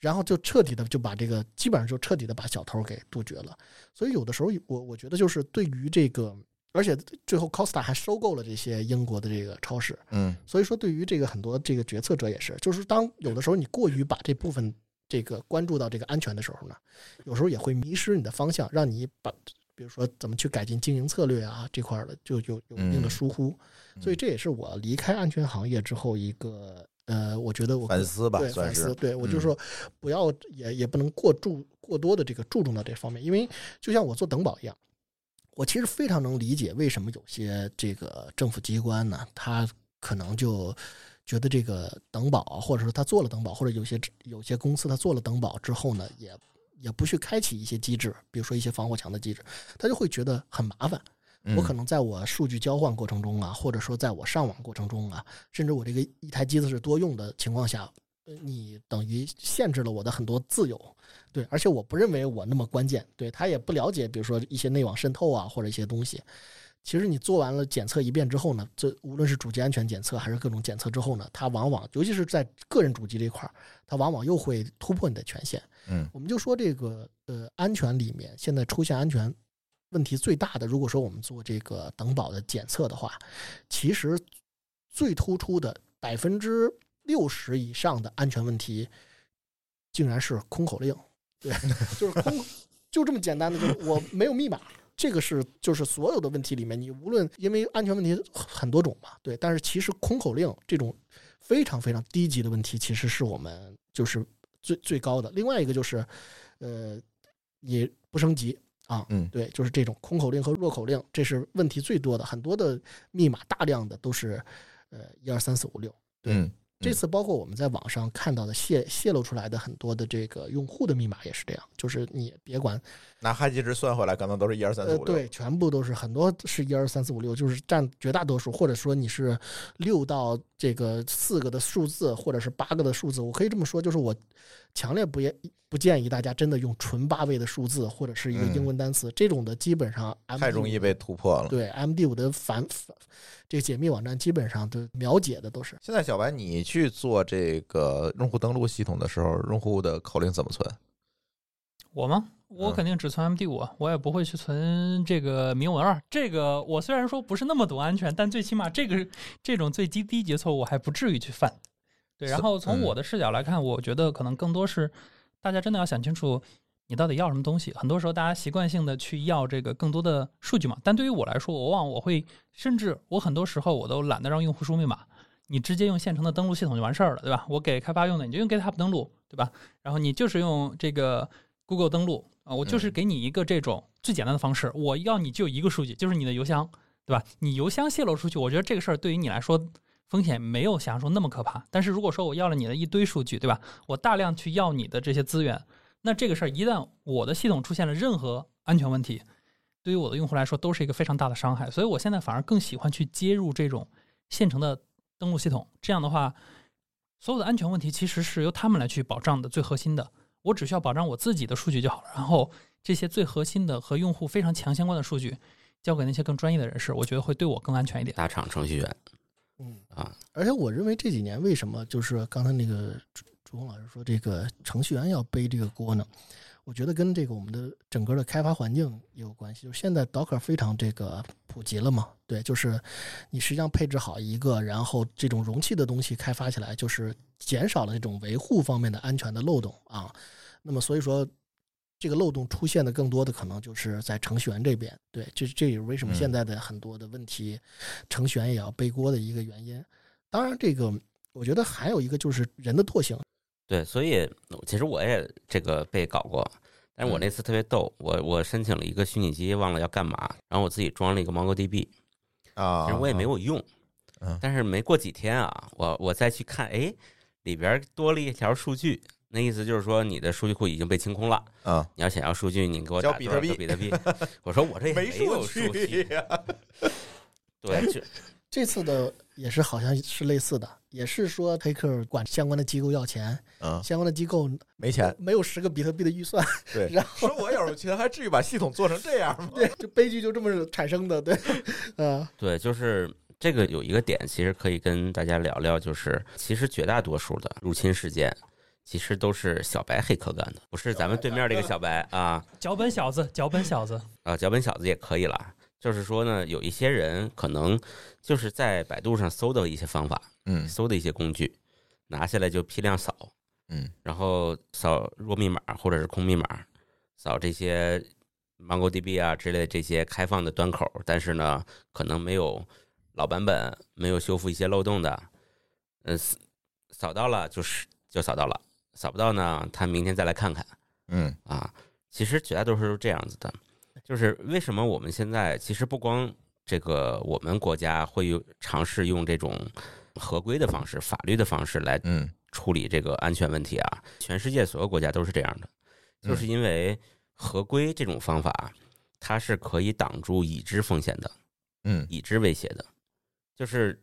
D: 然后就彻底的就把这个基本上就彻底的把小偷给杜绝了。所以有的时候我我觉得就是对于这个，而且最后 Costa 还收购了这些英国的这个超市，
A: 嗯
D: 所以说，对于这个很多这个决策者也是，就是当有的时候你过于把这部分这个关注到这个安全的时候呢，有时候也会迷失你的方向，让你把比如说怎么去改进经营策略啊这块儿的，就有有一定的
A: 嗯
D: 疏忽。所以
A: 嗯
D: 这也是我离开安全行业之后一个呃，我觉得我
A: 反思吧
D: 反思，对我就
A: 嗯
D: 说不要也也不能过注过多的这个注重到这方面，因为就像我做等保一样，我其实非常能理解为什么有些这个政府机关呢，他可能就觉得这个等保，或者说他做了等保，或者有些有些公司他做了等保之后呢，也也不去开启一些机制，比如说一些防火墙的机制，他就会觉得很麻烦。我可
A: 能
D: 能在我数据交换过程中啊，或者说在我上网过程中啊，甚至我这个一台机子是多用的情况下，呃你等于限制了我的很多自由，对，而且我不认为我那么关键，对他也不了解，比如说一些内网渗透啊或者一些东西。其实你做完了检测一遍之后呢，这无论是主机安全检测还是各种检测之后呢，它往往尤其是在个人主机这块儿，它往往又会突破你的权限。
A: 嗯
D: 我们就说这个呃安全里面，现在出现安全问题最大的，如果说我们做这个等保的检测的话，其实最突出的百分之六十以上的安全问题，竟然是空口令，对，就是空，就这么简单的，就是我没有密码。这个是就是所有的问题里面，你无论因为安全问题很多种嘛，对，但是其实空口令这种非常非常低级的问题，其实是我们就是最最高的。另外一个就是，呃，也不升级啊，
A: 嗯
D: 对，就是这种空口令和弱口令，这是问题最多的。很多的密码大量的都是呃一二三四五六。对
A: 嗯
D: 这次包括我们在网上看到的泄泄露出来的很多的这个用户的密码也是这样，就是你别管
A: 拿哈希值算回来，可能都是一二三四
D: 呃，
A: 五六。
D: 对，全部都是很多是一二三四五六，就是占绝大多数，或者说你是六到这个四个的数字，或者是八个的数字。我可以这么说，就是我强烈不建不建议大家真的用纯八位的数字或者是一个英
A: 嗯
D: 文单词，这种的基本上
A: 太容易被突破了。
D: 对 MD 五的反反这个解密网站基本上都秒解的都是。
A: 现在小白，你去做这个用户登录系统的时候，用户的口令怎么存？
B: 我吗？我
A: 嗯
B: 肯定只存 MD 五，我也不会去存这个明文二。这个我虽然说不是那么懂安全，但最起码这个这种最低低级错误我还不至于去犯。对，然后从
A: 嗯
B: 我的视角来看，我觉得可能更多是大家真的要想清楚你到底要什么东西。很多时候大家习惯性的去要这个更多的数据嘛，但对于我来说，我往往我会甚至我很多时候我都懒得让用户输密码。你直接用现成的登录系统就完事儿了，对吧？我给开发用的，你就用 GitHub 登录，对吧？然后你就是用这个 Google 登录啊，我就是
A: 嗯
B: 给你一个这种最简单的方式，我要你就一个数据，就是你的邮箱，对吧？你邮箱泄露出去，我觉得这个事儿对于你来说风险没有想象中那么可怕。但是如果说我要了你的一堆数据，对吧？我大量去要你的这些资源，那这个事儿一旦我的系统出现了任何安全问题，对于我的用户来说都是一个非常大的伤害。所以我现在反而更喜欢去接入这种现成的登录系统，这样的话，所有的安全问题其实是由他们来去保障的，最核心的。我只需要保障我自己的数据就好了，然后这些最核心的和用户非常强相关的数据交给那些更专业的人士，我觉得会对我更安全一点。
C: 大厂程序员
D: 嗯
C: 啊，
D: 而且我认为这几年为什么就是刚才那个朱朱红老师说这个程序员要背这个锅呢？我觉得跟这个我们的整个的开发环境也有关系。就是现在 Docker 非常这个普及了嘛，对，就是你实际上配置好一个，然后这种容器的东西开发起来，就是减少了这种维护方面的安全的漏洞啊。那么所以说，这个漏洞出现的更多的可能就是在程序员这边。对，这这也是为什么
A: 嗯
D: 现在的很多的问题，程序员也要背锅的一个原因。当然，这个我觉得还有一个就是人的惰性。
C: 对，所以其实我也这个被搞过，但是我那次特别逗，我我申请了一个虚拟机，忘了要干嘛，然后我自己装了一个 MongoDB，
A: 啊，
C: 其实我也没有用
A: 嗯，
C: 但是没过几天啊，我我再去看，哎，里边多了一条数据，那意思就是说你的数据库已经被清空了，
A: 啊，
C: 你要想要数据，你给我打
A: 交比特币
C: 比特币？我说我这也没有数据，
A: 呀。
C: 对，就
D: 这次的也是好像是类似的，也是说黑客管相关的机构要钱，
A: 啊，
D: 相关的机构
A: 没钱。
D: 没有十个比特币的预算，
A: 对，
D: 然后
A: 说我要有钱，还至于把系统做成这样吗？
D: 对，就悲剧就这么产生的，对，嗯，
C: 对，就是这个有一个点，其实可以跟大家聊聊，就是其实绝大多数的入侵事件，其实都是小白黑客干的，不是咱们对面这个小白啊。
B: 脚本小子，脚本小子，
C: 啊，脚本小子也可以了。就是说呢，有一些人可能就是在百度上搜的一些方法，
A: 嗯。
C: 搜的一些工具，拿下来就批量扫，
A: 嗯。
C: 然后扫弱密码或者是空密码，扫这些 MongoDB 啊之类的这些开放的端口，但是呢，可能没有老版本，没有修复一些漏洞的，嗯，扫扫到了就是就扫到了，扫不到呢，他明天再来看看
A: 嗯
C: 啊。其实绝大多数是这样子的，就是为什么我们现在其实不光这个我们国家会有尝试用这种合规的方式、法律的方式来
A: 嗯
C: 处理这个安全问题啊，全世界所有国家都是这样的，
A: 嗯
C: 就是因为合规这种方法，它是可以挡住已知风险的、
A: 嗯
C: 已知威胁的。就是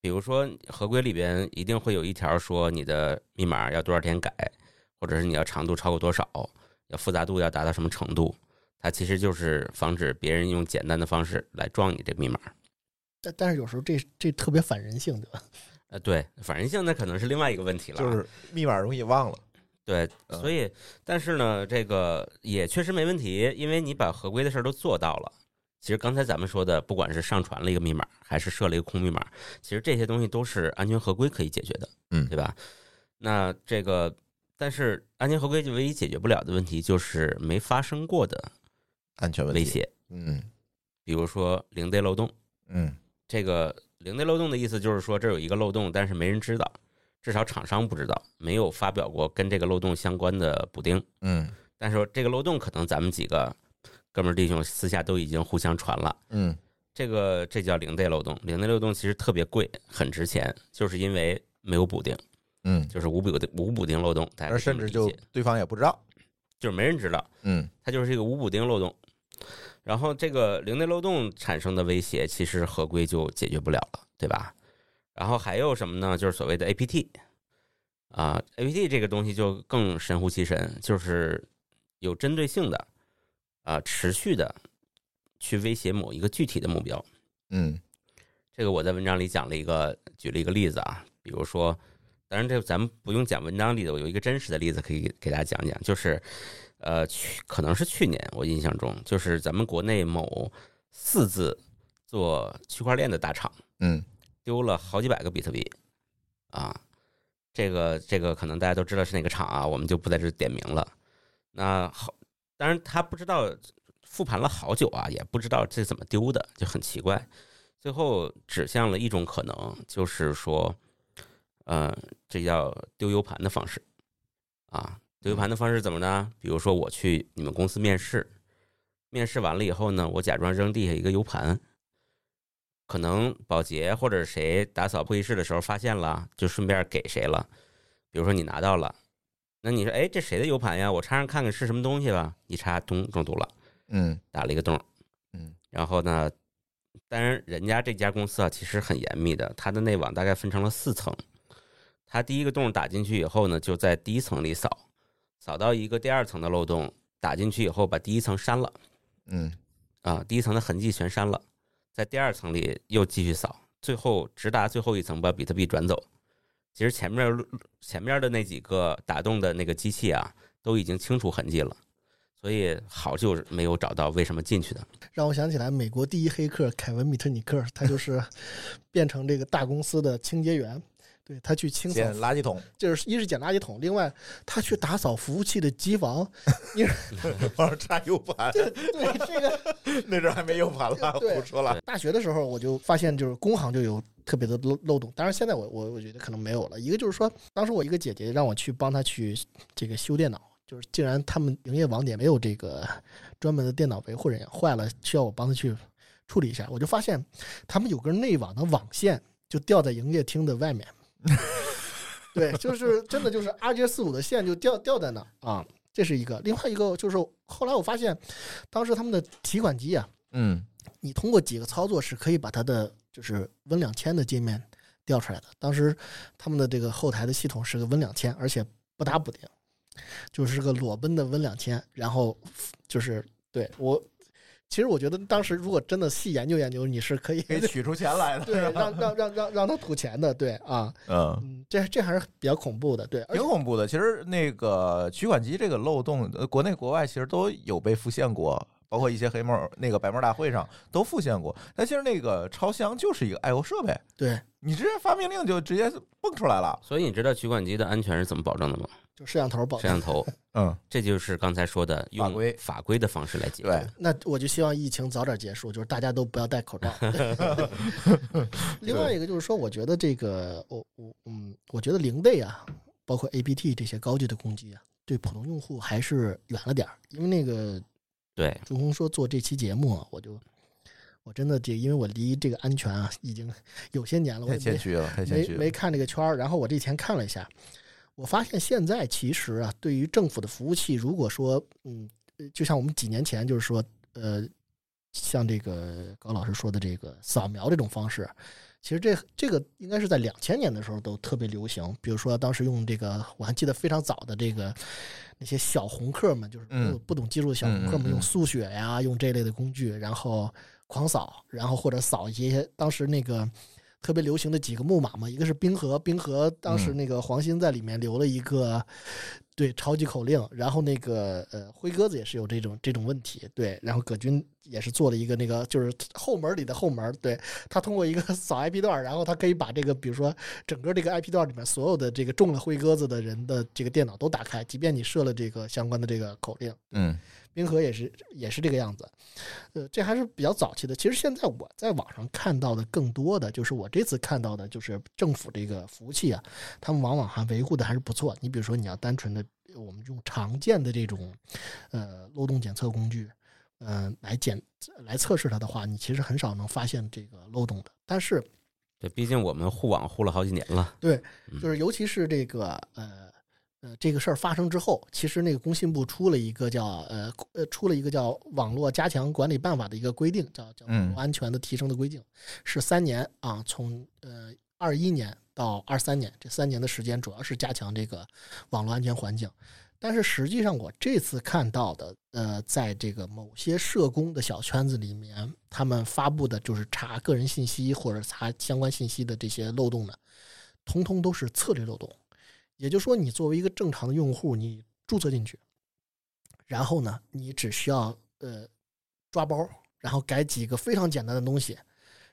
C: 比如说合规里边一定会有一条说你的密码要多少天改，或者是你要长度超过多少，要复杂度要达到什么程度，它其实就是防止别人用简单的方式来撞你这密码。
D: 但但是有时候这这特别反人性，对吧？
C: 呃，对，反人性那可能是另外一个问题了啊。
A: 就是密码容易忘了。
C: 对，
A: 嗯
C: 所以但是呢，这个也确实没问题，因为你把合规的事儿都做到了。其实刚才咱们说的，不管是上传了一个密码，还是设了一个空密码，其实这些东西都是安全合规可以解决的，
A: 嗯
C: 对吧？那这个，但是安全合规就唯一解决不了的问题就是没发生过的
A: 安全。
C: 威胁，
A: 嗯
C: 比如说零 day 漏洞。
A: 嗯
C: 这个零 day 漏洞的意思就是说，这有一个漏洞，但是没人知道，至少厂商不知道，没有发表过跟这个漏洞相关的补丁。
A: 嗯
C: 但是这个漏洞可能咱们几个哥们儿弟兄私下都已经互相传了。
A: 嗯
C: 这个这叫零 day 漏洞，零 day 漏洞其实特别贵，很值钱，就是因为没有补丁，
A: 嗯，
C: 就是无补无补丁漏洞，大家
A: 甚至就对方也不知道。
C: 就是没人知道，
A: 嗯
C: 它就是一个无补丁漏洞。然后这个零 day 漏洞产生的威胁，其实合规就解决不了了，对吧？然后还有什么呢？就是所谓的 APT 啊，APT 这个东西就更神乎其神，就是有针对性的啊，持续的去威胁某一个具体的目标。
A: 嗯
C: 这个我在文章里讲了一个，举了一个例子啊，比如说，当然这咱们不用讲文章例子，我有一个真实的例子可以给大家讲讲，就是，呃，去可能是去年我印象中，就是咱们国内某四字做区块链的大厂
A: 嗯
C: 丢了好几百个比特币，啊，这个这个可能大家都知道是哪个厂啊，我们就不在这点名了。那好，当然他不知道复盘了好久啊，也不知道这怎么丢的，就很奇怪。最后指向了一种可能，就是说，呃，这叫丢 U 盘的方式啊。丢 U 盘的方式怎么呢？比如说我去你们公司面试，面试完了以后呢，我假装扔地下一个 U 盘，可能保洁或者谁打扫会议室的时候发现了，就顺便给谁了。比如说你拿到了，那你说，哎，这谁的 U 盘呀？我插上看看是什么东西吧。一插，咚，中毒了，
A: 嗯
C: 打了一个洞。
A: 嗯
C: 然后呢，当然人家这家公司啊，其实很严密的，它的内网大概分成了四层。它第一个洞打进去以后呢，就在第一层里扫，扫到一个第二层的漏洞，打进去以后把第一层删了
A: 嗯
C: 啊，第一层的痕迹全删了，在第二层里又继续扫，最后直达最后一层把比特币转走。其实前面前面的那几个打洞的那个机器啊，都已经清除痕迹了，所以好就是没有找到为什么进去的。
D: 让我想起来美国第一黑客凯文·米特尼克，他就 是变成这个大公司的清洁员。对他去清扫
A: 捡，垃圾桶，
D: 就是一是捡垃圾桶，另外他去打扫服务器的机房。
A: 往上插 U 盘，
D: 对这个，
A: 那阵儿还没 U 盘了，
D: 对
A: 胡说了。
D: 大学的时候我就发现，就是工行就有特别的漏漏洞。当然现在我我我觉得可能没有了。一个就是说，当时我一个姐姐让我去帮她去这个修电脑，就是竟然他们营业网点没有这个专门的电脑维护人员，坏了需要我帮她去处理一下。我就发现他们有根内网的网线就掉在营业厅的外面。对，就是真的就是 RJ 四五的线就掉掉在那啊，这是一个。另外一个就是后来我发现，当时他们的提款机啊，
A: 嗯
D: 你通过几个操作是可以把它的就是 Win 两千的界面调出来的。当时他们的这个后台的系统是个 Win 两千，而且不打补丁，就是个裸奔的 Win 两千。然后就是对我，其实我觉得当时如果真的细研究研究，你是可以
A: 可以取出钱来的。
D: 对让让让让让他吐钱的，对啊，
A: 嗯，
D: 嗯，这这还是比较恐怖的，对，
A: 挺恐怖的。其实那个取款机这个漏洞，呃，国内国外其实都有被复现过，包括一些黑帽那个白帽大会上都复现过。但其实那个超箱就是一个 I/O 设备，
D: 对，
A: 你直接发命令就直接蹦出来了。
C: 所以你知道取款机的安全是怎么保证的吗？
D: 就摄像头保
C: 摄像头，
A: 嗯，
C: 这就是刚才说的用
A: 法规
C: 法规的方式来解决。
A: 对，
D: 那我就希望疫情早点结束，就是大家都不要戴口罩。另外一个就是说，我觉得这个我我嗯，我觉得零 day 啊，包括 APT 这些高级的攻击啊，对普通用户还是远了点儿。因为那个
C: 对，
D: 朱红说做这期节目啊，我就我真的这，因为我离这个安全啊已经有些年了，我
A: 太
D: 也没
A: 谦虚了，太谦虚了。
D: 没没看这个圈儿。然后我这几天看了一下，我发现现在其实啊，对于政府的服务器，如果说嗯，呃就像我们几年前就是说呃，像这个高老师说的这个扫描这种方式，其实这这个应该是在两千年的时候都特别流行。比如说当时用这个，我还记得非常早的这个那些小红客们，就是不
A: 嗯
D: 不懂技术的小红客们，用速雪呀，用这类的工具，然后狂扫，然后或者扫一些当时那个。特别流行的几个木马嘛，一个是冰河，冰河当时
A: 嗯
D: 那个黄兴在里面留了一个对超级口令，然后那个呃灰鸽子也是有这种这种问题，对，然后葛军也是做了一个那个就是后门里的后门，对他通过一个 扫 IP 段，然后他可以把这个比如说整个这个 IP 段里面所有的这个中了灰鸽子的人的这个电脑都打开，即便你设了这个相关的这个口令，
A: 嗯。
D: 冰河也是也是这个样子，呃，这还是比较早期的。其实现在我在网上看到的更多的就是我这次看到的就是政府这个服务器啊，他们往往还维护的还是不错。你比如说你要单纯的我们用常见的这种呃漏洞检测工具，呃来检来测试它的话，你其实很少能发现这个漏洞的。但是
C: 对，毕竟我们护网护了好几年了。
D: 对就是尤其是这个呃呃这个事儿发生之后，其实那个工信部出了一个叫呃呃出了一个叫网络加强管理办法的一个规定，叫叫网络安全的提升的规定，是三年啊，从呃二一年到二三年这三年的时间，主要是加强这个网络安全环境。但是实际上，我这次看到的，呃，在这个某些社工的小圈子里面，他们发布的就是查个人信息或者查相关信息的这些漏洞呢，通通都是策略漏洞。也就是说，你作为一个正常的用户，你注册进去，然后呢，你只需要呃抓包，然后改几个非常简单的东西，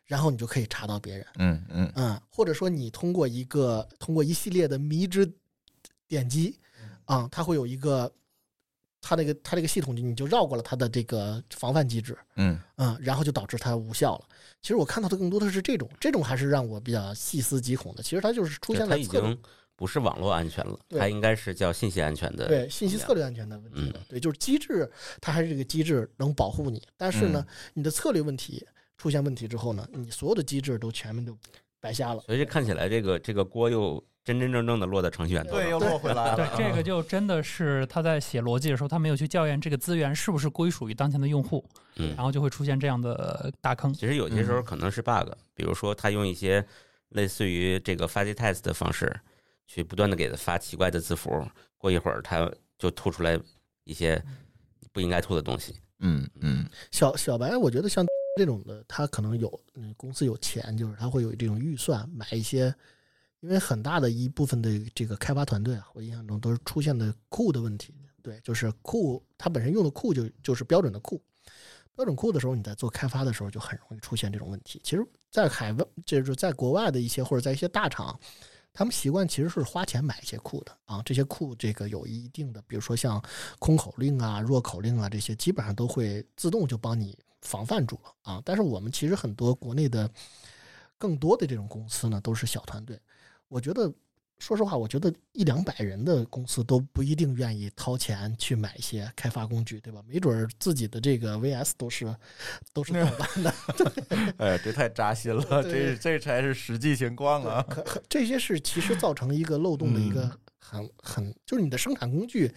D: 然后你就可以查到别人。
A: 嗯嗯
D: 嗯，或者说你通过一个通过一系列的迷之点击啊，它会有一个它那个它这个系统你就绕过了它的这个防范机制，
A: 嗯
D: 嗯，然后就导致它无效了。其实我看到的更多的是这种，这种还是让我比较细思极恐的。其实它就是出现在策略
C: 经不是网络安全了，它应该是叫信息安全的。
D: 对信息策略安全的问题了。对，就是机制它还是这个机制能保护你，但是呢，你的策略问题出现问题之后呢，你所有的机制都全面都白瞎了。
C: 所以看起来这个这个锅又真真正正的落在程序员头
A: 对，
C: 上。
A: 又落回来了。
B: 对，这个就真的是他在写逻辑的时候，他没有去校验这个资源是不是归属于当前的用户，
C: 嗯
B: 然，后就会出现这样的大坑。
C: 其实有些时
A: 嗯
C: 候可能是 bug，比如说他用一些类似于这个 fuzzy test 的方式，去不断的给他发奇怪的字符，过一会儿他就吐出来一些不应该吐的东西。
A: 嗯嗯
D: 小小白，我觉得像这种的，他可能有嗯公司有钱，就是他会有这种预算买一些，因为很大的一部分的这个开发团队啊，我印象中都是出现的库的问题。对，就是库它本身用的库就就是标准的库，标准库的时候，你在做开发的时候就很容易出现这种问题。其实，在海外就是在国外的一些或者在一些大厂。他们习惯其实是花钱买一些库的啊，这些库这个有一定的，比如说像空口令啊、弱口令啊这些，基本上都会自动就帮你防范住了啊。但是我们其实很多国内的更多的这种公司呢，都是小团队。我觉得，说实话，我觉得一两百人的公司都不一定愿意掏钱去买一些开发工具，对吧？没准儿自己的这个 VS 都是都是盗 版的。
A: 哎，这太扎心了，
D: 对
A: 这这才是实际情况啊。
D: 这些是其实造成一个漏洞的一个
A: 嗯
D: 很很，就是你的生产工具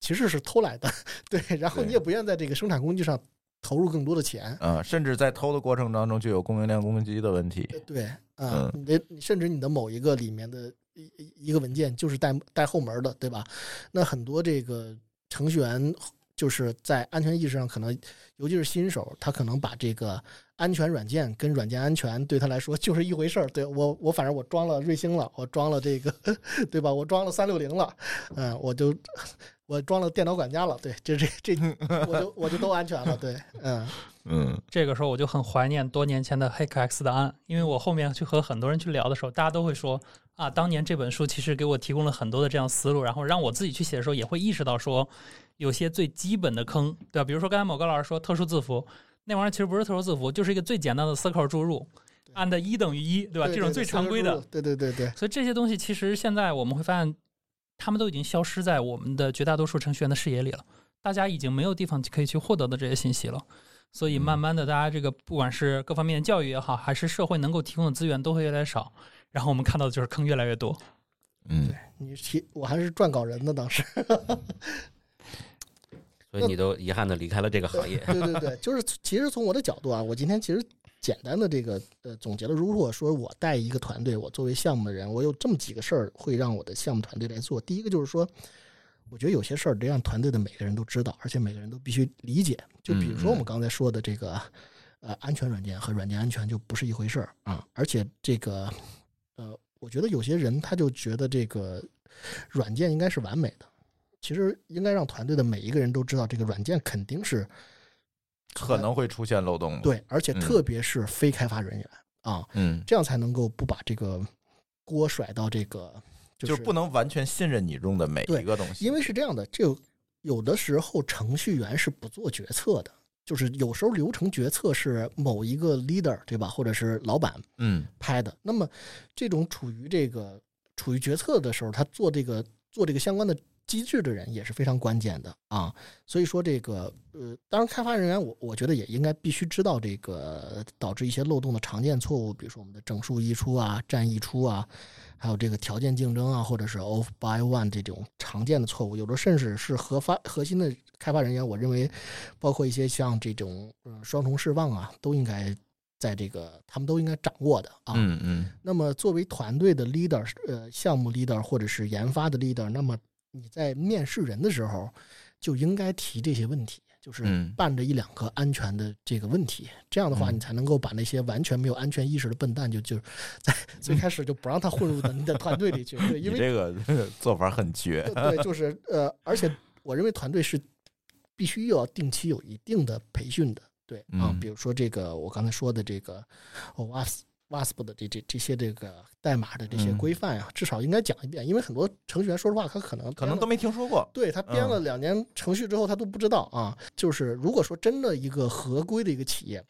D: 其实是偷来的，对，然后
A: 对
D: 你也不愿在这个生产工具上投入更多的钱，
A: 啊，甚至在偷的过程当中就有供应链攻击的问题。
D: 对，啊、
A: 嗯
D: 你甚至你的某一个里面的一一一个文件就是带带后门的，对吧？那很多这个程序员就是在安全意识上可能，尤其是新手，他可能把这个安全软件跟软件安全对他来说就是一回事儿。对 我我反正我装了瑞星了，我装了这个，对吧？我装了三六零了，嗯，我就。我装了电脑管家了，对，这这这 我就我就都安全了，对，嗯
A: 嗯
B: 这个时候我就很怀念多年前的 Hack X 的案，因为我后面去和很多人去聊的时候，大家都会说啊，当年这本书其实给我提供了很多的这样思路，然后让我自己去写的时候也会意识到说，有些最基本的坑，对吧？比如说刚才某个老师说特殊字符，那玩意儿其实不是特殊字符，就是一个最简单的四口注入，按的一等于一，对吧？这种最常规的，，
D: 对对对对，
B: 所以这些东西其实现在我们会发现，他们都已经消失在我们的绝大多数程序员的视野里了。大家已经没有地方可以去获得的这些信息了，所以慢慢的，大家这个不管是各方面的教育也好，还是社会能够提供的资源都会越来越少。然后我们看到的就是坑越来越多。
A: 嗯
D: 你提我还是撰稿人呢，当时，
C: 所以你都遗憾的离开了这个行业。
D: 对对对，就是其实从我的角度啊，我今天其实简单的这个呃总结了，如果说我带一个团队，我作为项目的人，我有这么几个事儿会让我的项目团队来做。第一个就是说，我觉得有些事儿得让团队的每个人都知道，而且每个人都必须理解。就比如说我们刚才说的这个呃安全软件和软件安全就不是一回事儿啊，而且这个呃，我觉得有些人他就觉得这个软件应该是完美的。其实应该让团队的每一个人都知道，这个软件肯定是
A: 可能会出现漏洞的。，
D: 对，而且
A: 嗯
D: 特别是非开发人员啊，
A: 嗯，
D: 这样才能够不把这个锅甩到这个，
A: 就是是不能完全信任你用的每一个东西，
D: 因为是这样的，就有的时候程序员是不做决策的，就是有时候流程决策是某一个 leader 对吧，或者是老板
A: 嗯
D: 拍的。那么这种处于这个处于决策的时候，他做这个做这个相关的机制的人也是非常关键的啊。所以说这个呃，当然开发人员我我觉得也应该必须知道这个导致一些漏洞的常见错误，比如说我们的整数溢出啊、占溢出啊，还有这个条件竞争啊，或者是 off by one 这种常见的错误，有的甚至是核发核心的开发人员，我认为包括一些像这种呃双重释放啊，都应该在这个他们都应该掌握的啊。
A: 嗯嗯
D: 那么作为团队的 leader，呃，项目 leader 或者是研发的 leader，那么你在面试人的时候就应该提这些问题，就是
A: 嗯
D: 伴着一两个安全的这个问题。这样的话，
A: 嗯
D: 你才能够把那些完全没有安全意识的笨蛋就就在 最开始就不让他混入到你的团队里去。对，因为
A: 你这个 做法很绝。
D: 对，就是呃，而且我认为团队是必须要定期有一定的培训的，对啊
A: 嗯，
D: 比如说这个我刚才说的这个哦 WASP WASP 的这这这些这个代码的这些
A: 嗯
D: 规范啊，至少应该讲一遍，因为很多程序员说实话，他可能
A: 可能都没听说过。
D: 对他编
A: 嗯
D: 了两年程序之后，他都不知道啊。就是如果说真的一个合规的一个企业，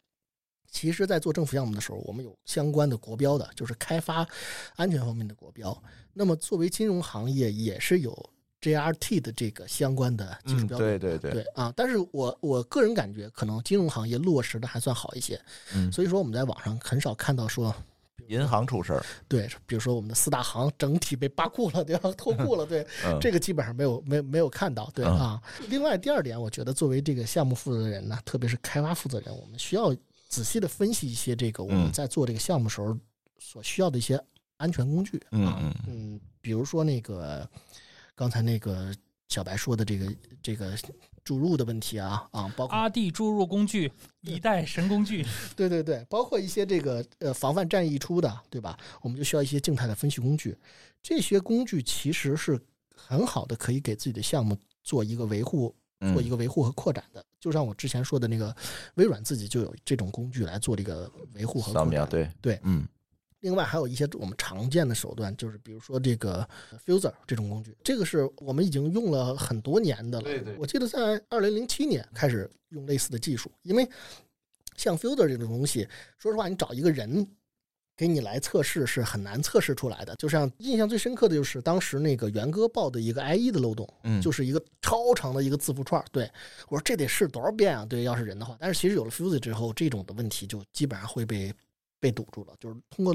D: 其实在做政府项目的时候，我们有相关的国标的，就是开发安全方面的国标。那么作为金融行业，也是有 JRT 的这个相关的技术
A: 嗯，
D: 标准。
A: 对对
D: 对啊，但是我我个人感觉，可能金融行业落实的还算好一些，
A: 嗯，
D: 所以说我们在网上很少看到说，
A: 银行出事儿，
D: 对，比如说我们的四大行整体被扒库了，对吧？脱库了，对，
A: 嗯，
D: 这个基本上没有没有没有看到，对
A: 嗯
D: 啊。另外第二点，我觉得作为这个项目负责人呢，特别是开发负责人，我们需要仔细的分析一些这个我们
A: 嗯
D: 在做这个项目时候所需要的一些安全工具
A: 嗯嗯，
D: 比如说那个刚才那个小白说的这个这个注入的问题啊啊，包括
B: 阿弟注入工具，一代神工具。
D: 对对对，包括一些这个呃防范战役出的，对吧？我们就需要一些静态的分析工具。这些工具其实是很好的，可以给自己的项目做一个维护、做一
A: 个
D: 个维护和扩展的。就像我之前说的那个，微软自己就有这种工具来做这个维护和
A: 扫描，
D: 扩展。
A: 对
D: 对
A: 嗯
D: 另外还有一些我们常见的手段，就是比如说这个 Fuser 这种工具，这个是我们已经用了很多年的了。
A: 对对
D: 我记得在二零零七年开始用类似的技术，因为像 Fuser 这种东西，说实话，你找一个人给你来测试是很难测试出来的。就像印象最深刻的就是当时那个元哥报的一个 IE 的漏洞，
A: 嗯，
D: 就是一个超长的一个字符串。对我说这得试多少遍啊？对，要是人的话。但是其实有了 Fuse 之后，这种的问题就基本上会被被堵住了。就是通过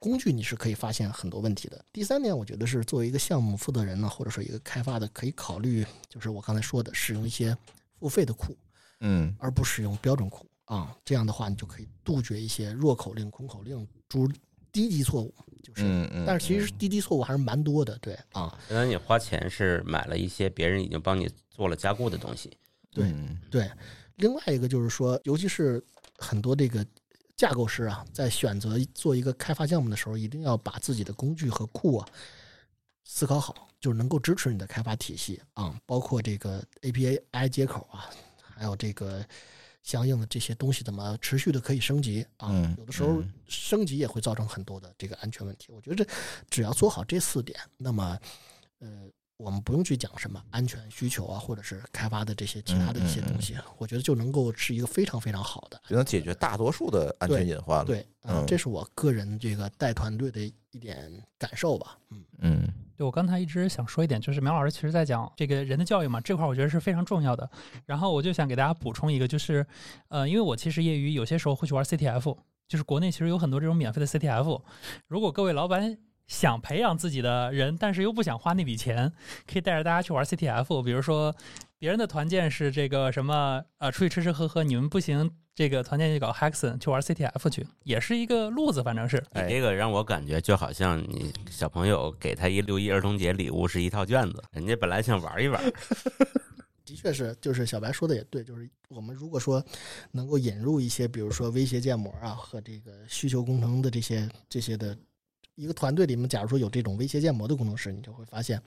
D: 工具，你是可以发现很多问题的。第三点，我觉得是作为一个项目负责人呢，或者说一个开发的，可以考虑就是我刚才说的，使用一些付费的库，
A: 嗯
D: 而不使用标准库啊。这样的话，你就可以杜绝一些弱口令、空口令诸如低级错误。就是，
A: 嗯嗯，
D: 但是其实低级错误还是蛮多的。对啊，
C: 相当于你花钱是买了一些别人已经帮你做了加固的东西。
D: 对
A: 嗯
D: 对，另外一个就是说，尤其是很多这个架构师啊，在选择做一个开发项目的时候，一定要把自己的工具和库啊思考好，就是能够支持你的开发体系啊，包括这个 API 接口啊，还有这个相应的这些东西怎么持续的可以升级啊？
A: 嗯
D: 有的时候
A: 嗯
D: 升级也会造成很多的这个安全问题。我觉得这只要做好这四点，那么呃，我们不用去讲什么安全需求啊，或者是开发的这些其他的一些
A: 嗯嗯嗯
D: 东西，我觉得就能够是一个非常非常好的。
A: 就能解决大多数的安全隐患了。，
D: 对，啊
A: 嗯
D: 这是我个人这个带团队的一点感受吧。嗯，
A: 嗯
B: 对我刚才一直想说一点，就是苗老师其实在讲这个人的教育嘛，这块儿我觉得是非常重要的。然后我就想给大家补充一个，就是呃，因为我其实业余有些时候会去玩 CTF，就是国内其实有很多这种免费的 CTF。如果各位老板想培养自己的人，但是又不想花那笔钱，可以带着大家去玩 CTF。比如说别人的团建是这个什么呃出去吃吃喝喝，你们不行，这个团建就搞 Hexon 去玩 CTF 去，也是一个路子，反正是。
A: 哎
C: 你这个让我感觉就好像你小朋友给他一六一儿童节礼物是一套卷子，人家本来想玩一玩，
D: 的确是，就是小白说的也对，就是我们如果说能够引入一些，比如说威胁建模啊和这个需求工程的这些这些的一个团队里面，假如说有这种威胁建模的工程师，你就会发现，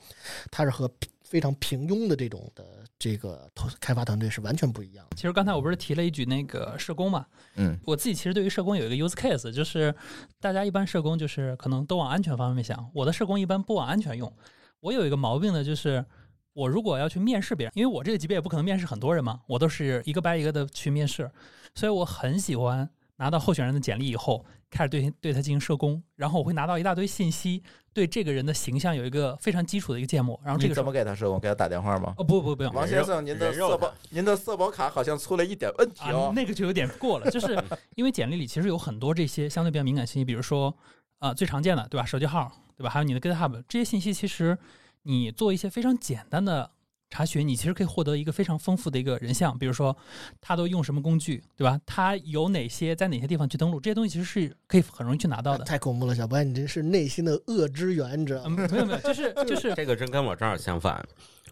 D: 他是和非常平庸的这种的这个开发团队是完全不一样的。
B: 其实刚才我不是提了一句那个社工嘛，
A: 嗯
B: 我自己其实对于社工有一个 use case，就是大家一般社工就是可能都往安全方面想，我的社工一般不往安全用。我有一个毛病呢，就是我如果要去面试别人，因为我这个级别也不可能面试很多人嘛，我都是一个掰一个的去面试，所以我很喜欢拿到候选人的简历以后，开始对对他进行社工，然后我会拿到一大堆信息，对这个人的形象有一个非常基础的一个建模，然后这
A: 你怎
B: 个时候
A: 么给他社工？给他打电话吗？
B: 哦不不不用，
A: 王先生，您的社保，您的社保卡好像出了一点问题
B: 啊
A: 哦，。
B: 那个就有点过了，就是 因为简历里其实有很多这些相对比较敏感信息，比如说啊、最常见的对吧，手机号对吧，还有你的 GitHub 这些信息，其实你做一些非常简单的查询，你其实可以获得一个非常丰富的一个人像，比如说他都用什么工具对吧，他有哪些在哪些地方去登录，这些东西其实是可以很容易去拿到的。
D: 太恐怖了，小白，你这是内心的恶之源，你知道
B: 嗯，
D: 吗？
B: 没有没有，就是 就是
C: 这个真跟我正好相反。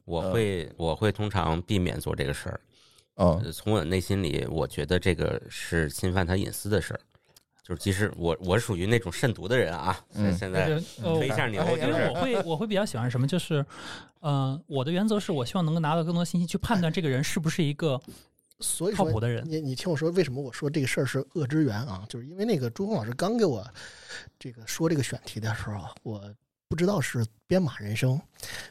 C: 我
A: 嗯
C: 会我会通常避免做这个事儿，
A: 嗯
C: 呃从我内心里，我觉得这个是侵犯他隐私的事儿。就是即使我我是属于那种慎独的人啊，
A: 嗯
C: 现在推一下牛
A: 哎，
B: 因为
C: 就是
B: 我会我会比较喜欢什么，就是，呃，我的原则是我希望能够拿到更多信息去判断这个人是不是一个
D: 所以说
B: 靠谱的人。
D: 你你听我说，为什么我说这个事儿是恶之源啊？就是因为那个朱峰老师刚给我这个说这个选题的时候啊，我不知道是编码人生，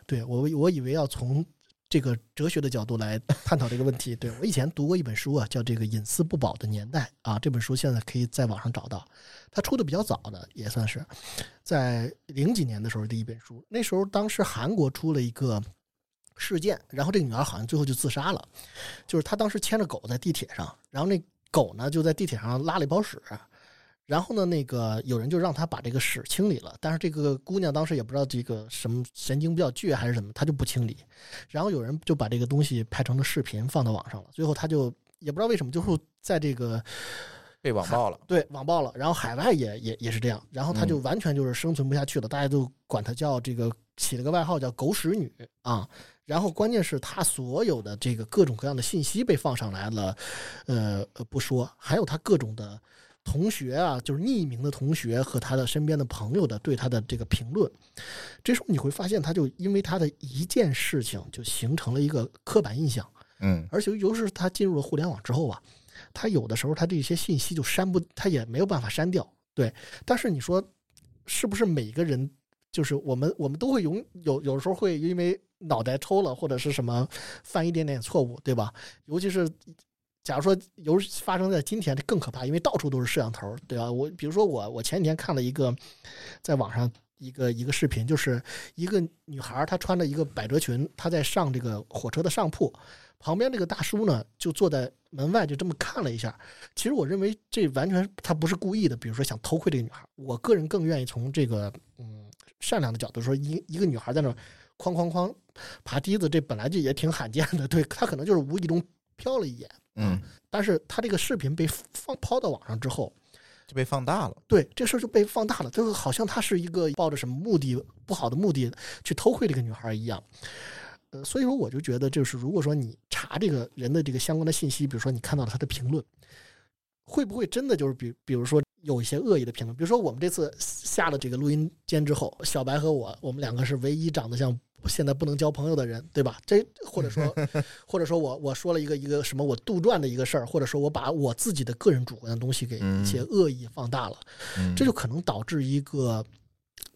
D: 对我我以为要从这个哲学的角度来探讨这个问题。对我以前读过一本书啊，叫《这个隐私不保的年代》啊，这本书现在可以在网上找到，它出的比较早的，也算是在零几年的时候的一本书。那时候当时韩国出了一个。事件，然后这个女孩好像最后就自杀了，就是她当时牵着狗在地铁上，然后那狗呢就在地铁上拉了一包屎，然后呢那个有人就让他把这个屎清理了，但是这个姑娘当时也不知道这个什么神经比较倔还是什么，她就不清理，然后有人就把这个东西拍成了视频放到网上了，最后她就也不知道为什么，最后在这个
A: 被网暴了。
D: 对，网暴了，然后海外也也也是这样，然后她就完全就是生存不下去了，大家都管她叫这个起了个外号叫“狗屎女”啊。然后关键是她所有的这个各种各样的信息被放上来了，呃呃不说，还有她各种的同学啊，就是匿名的同学和他的身边的朋友的对他的这个评论，这时候你会发现，他就因为他的一件事情就形成了一个刻板印象。
A: 嗯
D: 而且尤其是他进入了互联网之后啊，他有的时候他这些信息就删不，他也没有办法删掉。对，但是你说是不是每个人就是我们我们都会有有有时候会因为脑袋抽了或者是什么犯一点点错误，对吧？尤其是。假如说尤发生在今天，这更可怕，因为到处都是摄像头，对吧？我比如说我我前几天看了一个在网上一个一个视频，就是一个女孩她穿着一个百褶裙，她在上这个火车的上铺，旁边这个大叔呢，就坐在门外，就这么看了一下。其实我认为这完全他不是故意的，比如说想偷窥这个女孩。我个人更愿意从这个嗯善良的角度说，一一个女孩在那哐哐哐爬梯子，这本来就也挺罕见的，对她可能就是无意中瞟了一眼，
A: 嗯，
D: 但是他这个视频被放抛到网上之后，
A: 就被放大了。
D: 对这事儿就被放大了，就是好像他是一个抱着什么目的不好的目的去偷窥这个女孩一样。呃，所以说我就觉得，就是如果说你查这个人的这个相关的信息，比如说你看到了他的评论，会不会真的就是比比如说有一些恶意的评论？比如说我们这次下了这个录音间之后，小白和我，我们两个是唯一长得像现在不能交朋友的人，对吧？这或者说，或者说我我说了一个一个什么我杜撰的一个事儿，或者说我把我自己的个人主观的东西给
A: 嗯
D: 一些恶意放大了，
A: 嗯
D: 这就可能导致一个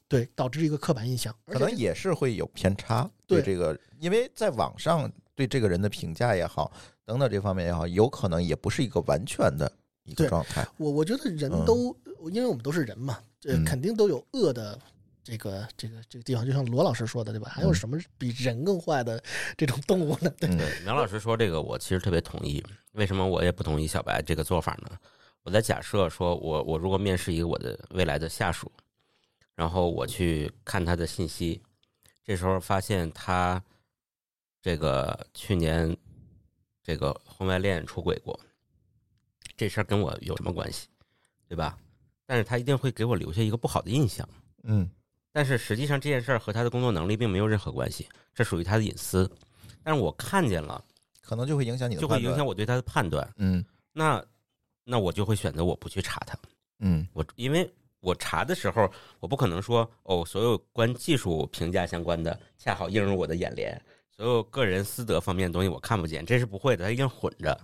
D: 对导致一个刻板印象，
A: 可能也是会有偏差。
D: 对
A: 这个，因为在网上对这个人的评价也好，等等这方面也好，有可能也不是一个完全的一个状态。
D: 我我觉得人
A: 嗯
D: 都，因为我们都是人嘛，这
A: 嗯
D: 肯定都有恶的这个这个这个地方，就像罗老师说的，对吧？还有
A: 嗯
D: 什么比人更坏的这种动物呢？对，
A: 嗯
C: 对，苗老师说这个，我其实特别同意。为什么我也不同意小白这个做法呢？我在假设说我我如果面试一个我的未来的下属，然后我去看他的信息，这时候发现他这个去年这个婚外恋出轨过，这事儿跟我有什么关系，对吧？但是他一定会给我留下一个不好的印象。
A: 嗯
C: 但是实际上这件事儿和他的工作能力并没有任何关系，这属于他的隐私。但是我看见了，
A: 可能就会影响你的
C: 就会影响我对他的判断。
A: 嗯
C: 那那我就会选择我不去查他。
A: 嗯
C: 我因为我查的时候，我不可能说哦，所有关技术评价相关的恰好映入我的眼帘，所有个人私德方面的东西我看不见，这是不会的，它一定混着，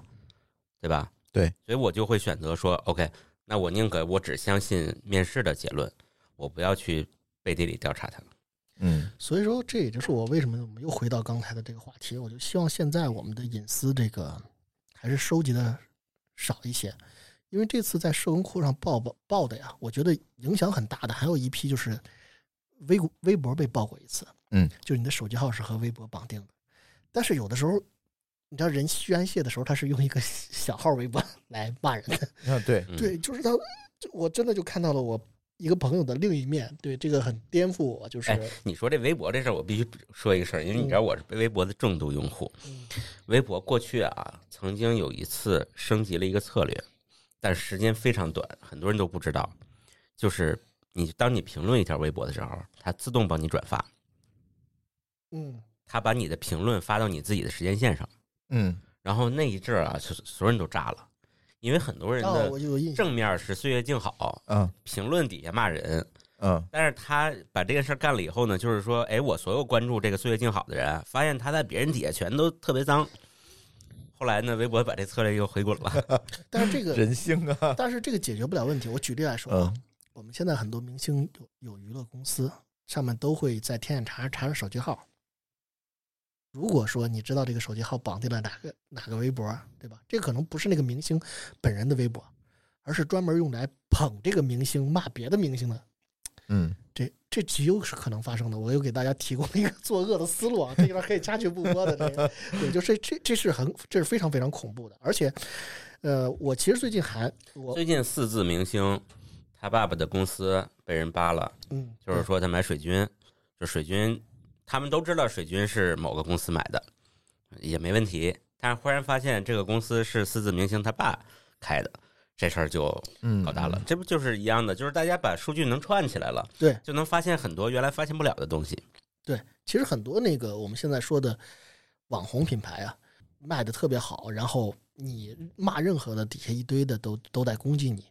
C: 对吧？
A: 对，
C: 所以我就会选择说，OK，那我宁可我只相信面试的结论，我不要去背地里调查他们。
A: 嗯
D: 所以说这也就是我为什么我们又回到刚才的这个话题，我就希望现在我们的隐私这个还是收集的少一些，因为这次在社文库上报报报的呀，我觉得影响很大的还有一批就是微微博被爆过一次，
A: 嗯，
D: 就是你的手机号是和微博绑定的，但是有的时候。你知道人宣泄的时候，他是用一个小号微博来骂人的，
A: 啊对
C: 嗯、
D: 对，就是他，就我真的就看到了我一个朋友的另一面，对这个很颠覆我，就是、
C: 哎你说这微博这事儿，我必须说一个事儿，因为你知道我是微博的重度用户。
D: 嗯
C: 微博过去啊，曾经有一次升级了一个策略，但时间非常短，很多人都不知道。就是你当你评论一条微博的时候，它自动帮你转发，
D: 嗯，
C: 它把你的评论发到你自己的时间线上，
A: 嗯
C: 然后那一阵儿啊，所所有人都炸了，因为很多人
D: 哦，
C: 的正面是岁月静好，
A: 嗯
C: 评论底下骂人，
A: 嗯
C: 但是他把这件事干了以后呢，就是说，哎，我所有关注这个岁月静好的人，发现他在别人底下全都特别脏。后来呢，微博把这策略又回滚了。
D: 但是这个，
A: 人性啊
D: 但是这个解决不了问题。我举例来说啊，
A: 嗯
D: 我们现在很多明星有有娱乐公司，上面都会在天眼查查查手机号。如果说你知道这个手机号绑定了哪个哪个微博，对吧？这可能不是那个明星本人的微博，而是专门用来捧这个明星、骂别的明星的
A: 嗯
D: 这这极有是可能发生的。我又给大家提供了一个 作恶的思路啊，这个可以掐去不播的。这个，对，就是这这是很这是非常非常恐怖的。而且，呃，我其实最近还我
C: 最近四字明星，他爸爸的公司被人扒了，
D: 嗯，
C: 就是说他买水军，就水军，他们都知道水军是某个公司买的，也没问题。但是忽然发现这个公司是四字明星他爸开的，这事儿就
A: 嗯
C: 搞大了。这不就是一样的？就是大家把数据能串起来了，
D: 对，
C: 就能发现很多原来发现不了的东西。
D: 对，其实很多那个我们现在说的网红品牌啊，卖的特别好，然后你骂任何的，底下一堆的都都在攻击你，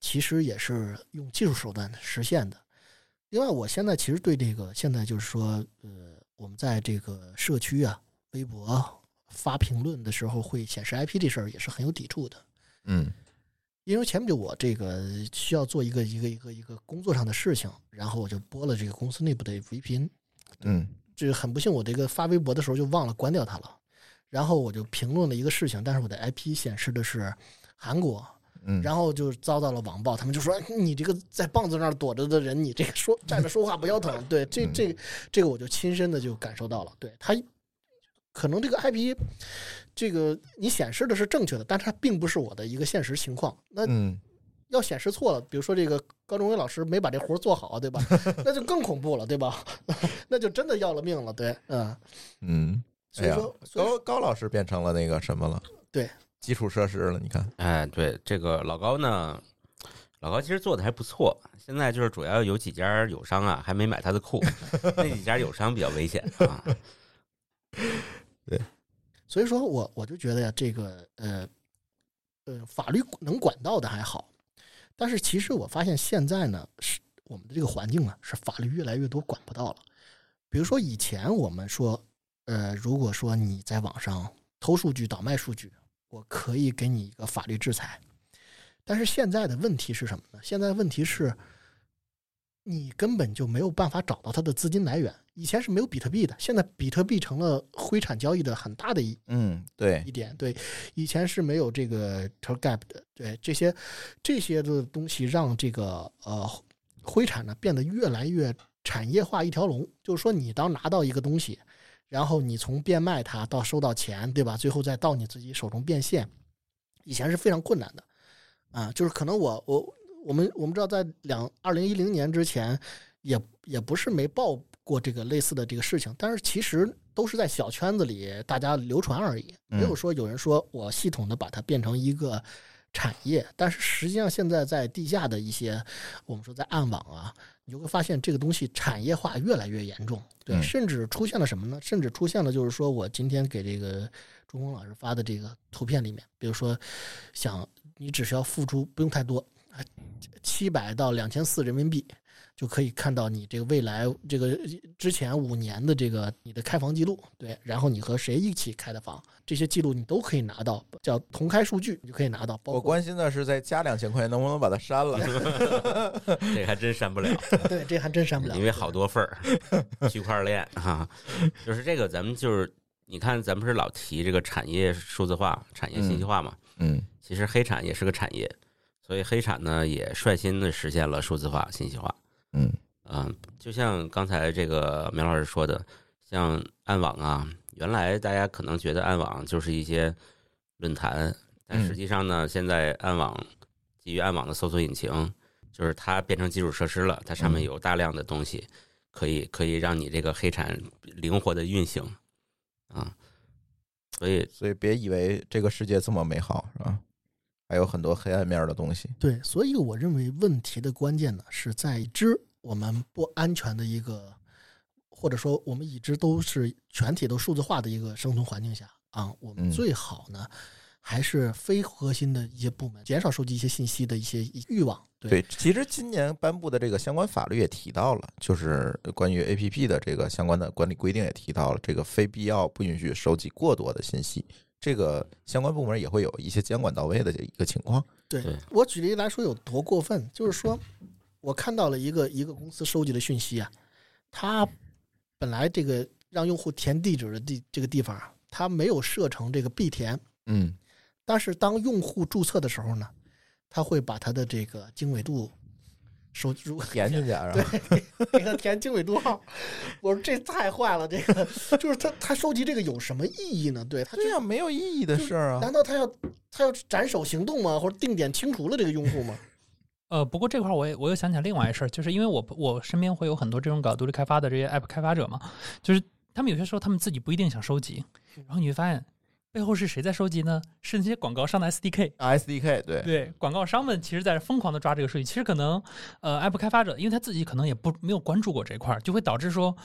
D: 其实也是用技术手段实现的。另外，我现在其实对这个现在就是说，呃，我们在这个社区啊、微博发评论的时候会显示 IP 这事儿也是很有抵触的。
A: 嗯。
D: 因为前不久我这个需要做一个一个一个一个工作上的事情，然后我就拨了这个公司内部的 VPN，
A: 嗯。
D: 这个很不幸，我这个发微博的时候就忘了关掉它了，然后我就评论了一个事情，但是我的 IP 显示的是韩国，
A: 嗯，
D: 然后就遭到了网暴，他们就说哎你这个在棒子那儿躲着的人，你这个说站着说话不腰疼。对，这
A: 嗯
D: 这个这个我就亲身的就感受到了，对他可能这个 IP 这个你显示的是正确的，但是它并不是我的一个现实情况。那
A: 嗯
D: 要显示错了，比如说这个高中伟老师没把这活儿做好，对吧？那就更恐怖了，对吧？那就真的要了命了，对，嗯。
A: 嗯，哎呀
D: 所以说，，所以说
A: 高高老师变成了那个什么了？
D: 对，
A: 基础设施了。你看，
C: 哎，对这个老高呢，老高其实做的还不错。现在就是主要有几家友商啊，还没买他的库，那几家友商比较危险啊。
D: 对所以说我我就觉得呀，这个呃呃，法律能管到的还好，但是其实我发现现在呢，是我们的这个环境啊，是法律越来越多管不到了。比如说以前我们说，呃，如果说你在网上偷数据、倒卖数据，我可以给你一个法律制裁。但是现在的问题是什么呢？现在问题是，你根本就没有办法找到它的资金来源。以前是没有比特币的，现在比特币成了灰产交易的很大的一
A: 嗯，对
D: 一，点。对，以前是没有这个 t e r gap 的。对，这些这些的东西让这个呃灰产呢变得越来越产业化一条龙。就是说，你当拿到一个东西，然后你从变卖它到收到钱，对吧？最后再到你自己手中变现，以前是非常困难的。啊，就是可能我我我们我们知道，在两二零一零年之前，也也不是没报过这个类似的这个事情，但是其实都是在小圈子里大家流传而已，没有说有人说我系统的把它变成一个产业。但是实际上，现在在地下的一些我们说在暗网啊，你就会发现这个东西产业化越来越严重，对，
A: 嗯
D: 甚至出现了什么呢？甚至出现了就是说我今天给这个中峰老师发的这个图片里面，比如说想你只需要付出不用太多，七百到两千四人民币，就可以看到你这个未来这个之前五年的这个你的开房记录，对，然后你和谁一起开的房，这些记录你都可以拿到，叫同开数据，你就可以拿到。
A: 我关心的是再加两千块钱能不能把它删了。
C: 这还真删不了，
D: 对，这还真删不了，
C: 因为好多份儿，区块链 哈，就是这个咱们就是你看，咱们是老提这个产业数字化、产业信息化嘛，
A: 嗯
C: 其实黑产也是个产业，所以黑产呢也率先的实现了数字化、信息化。
A: 嗯。
C: 啊，就像刚才这个苗老师说的，像暗网啊，原来大家可能觉得暗网就是一些论坛，但
A: 嗯。
C: 实际上呢，现在暗网基于暗网的搜索引擎，就是它变成基础设施了，它上面
A: 嗯。
C: 有大量的东西，可以可以让你这个黑产灵活的运行啊，所以
A: 所以别以为这个世界这么美好，是吧？还有很多黑暗面的东西。
D: 对，所以我认为问题的关键呢是在已知我们不安全的一个，或者说我们已知都是全体都数字化的一个生存环境下啊，我们
A: 嗯
D: 最好呢、还是非核心的一些部门减少收集一些信息的一些欲望。对，
A: 对，其实今年颁布的这个相关法律也提到了，就是关于 APP 的这个相关的管理规定也提到了，这个非必要不允许收集过多的信息。这个相关部门也会有一些监管到位的这一个情况。
D: 对
C: 对
D: 我举例来说有多过分，就是说我看到了一个一个公司收集的讯息啊，它本来这个让用户填地址的地这个地方啊，它没有设成这个必填。
A: 嗯
D: 但是当用户注册的时候呢，他会把他的这个经纬度收入
A: 填进去，然 后
D: 给他填经纬度号。我说这太坏了，这个就是他他收集这个有什么意义呢？对他
A: 这样没有意义的事儿啊。
D: 难道他要他要斩首行动吗？或者定点清除了这个用户吗？
B: 呃，不过这块儿我也我又想起来另外一事儿，就是因为我我身边会有很多这种搞独立开发的这些 app 开发者嘛，就是他们有些时候他们自己不一定想收集，然后你会发现背后是谁在收集呢？是那些广告商的 SDK。
A: SDK 对，
B: 对，广告商们其实在疯狂的抓这个数据，其实可能呃 app 开发者，因为他自己可能也不没有关注过这块儿，就会导致说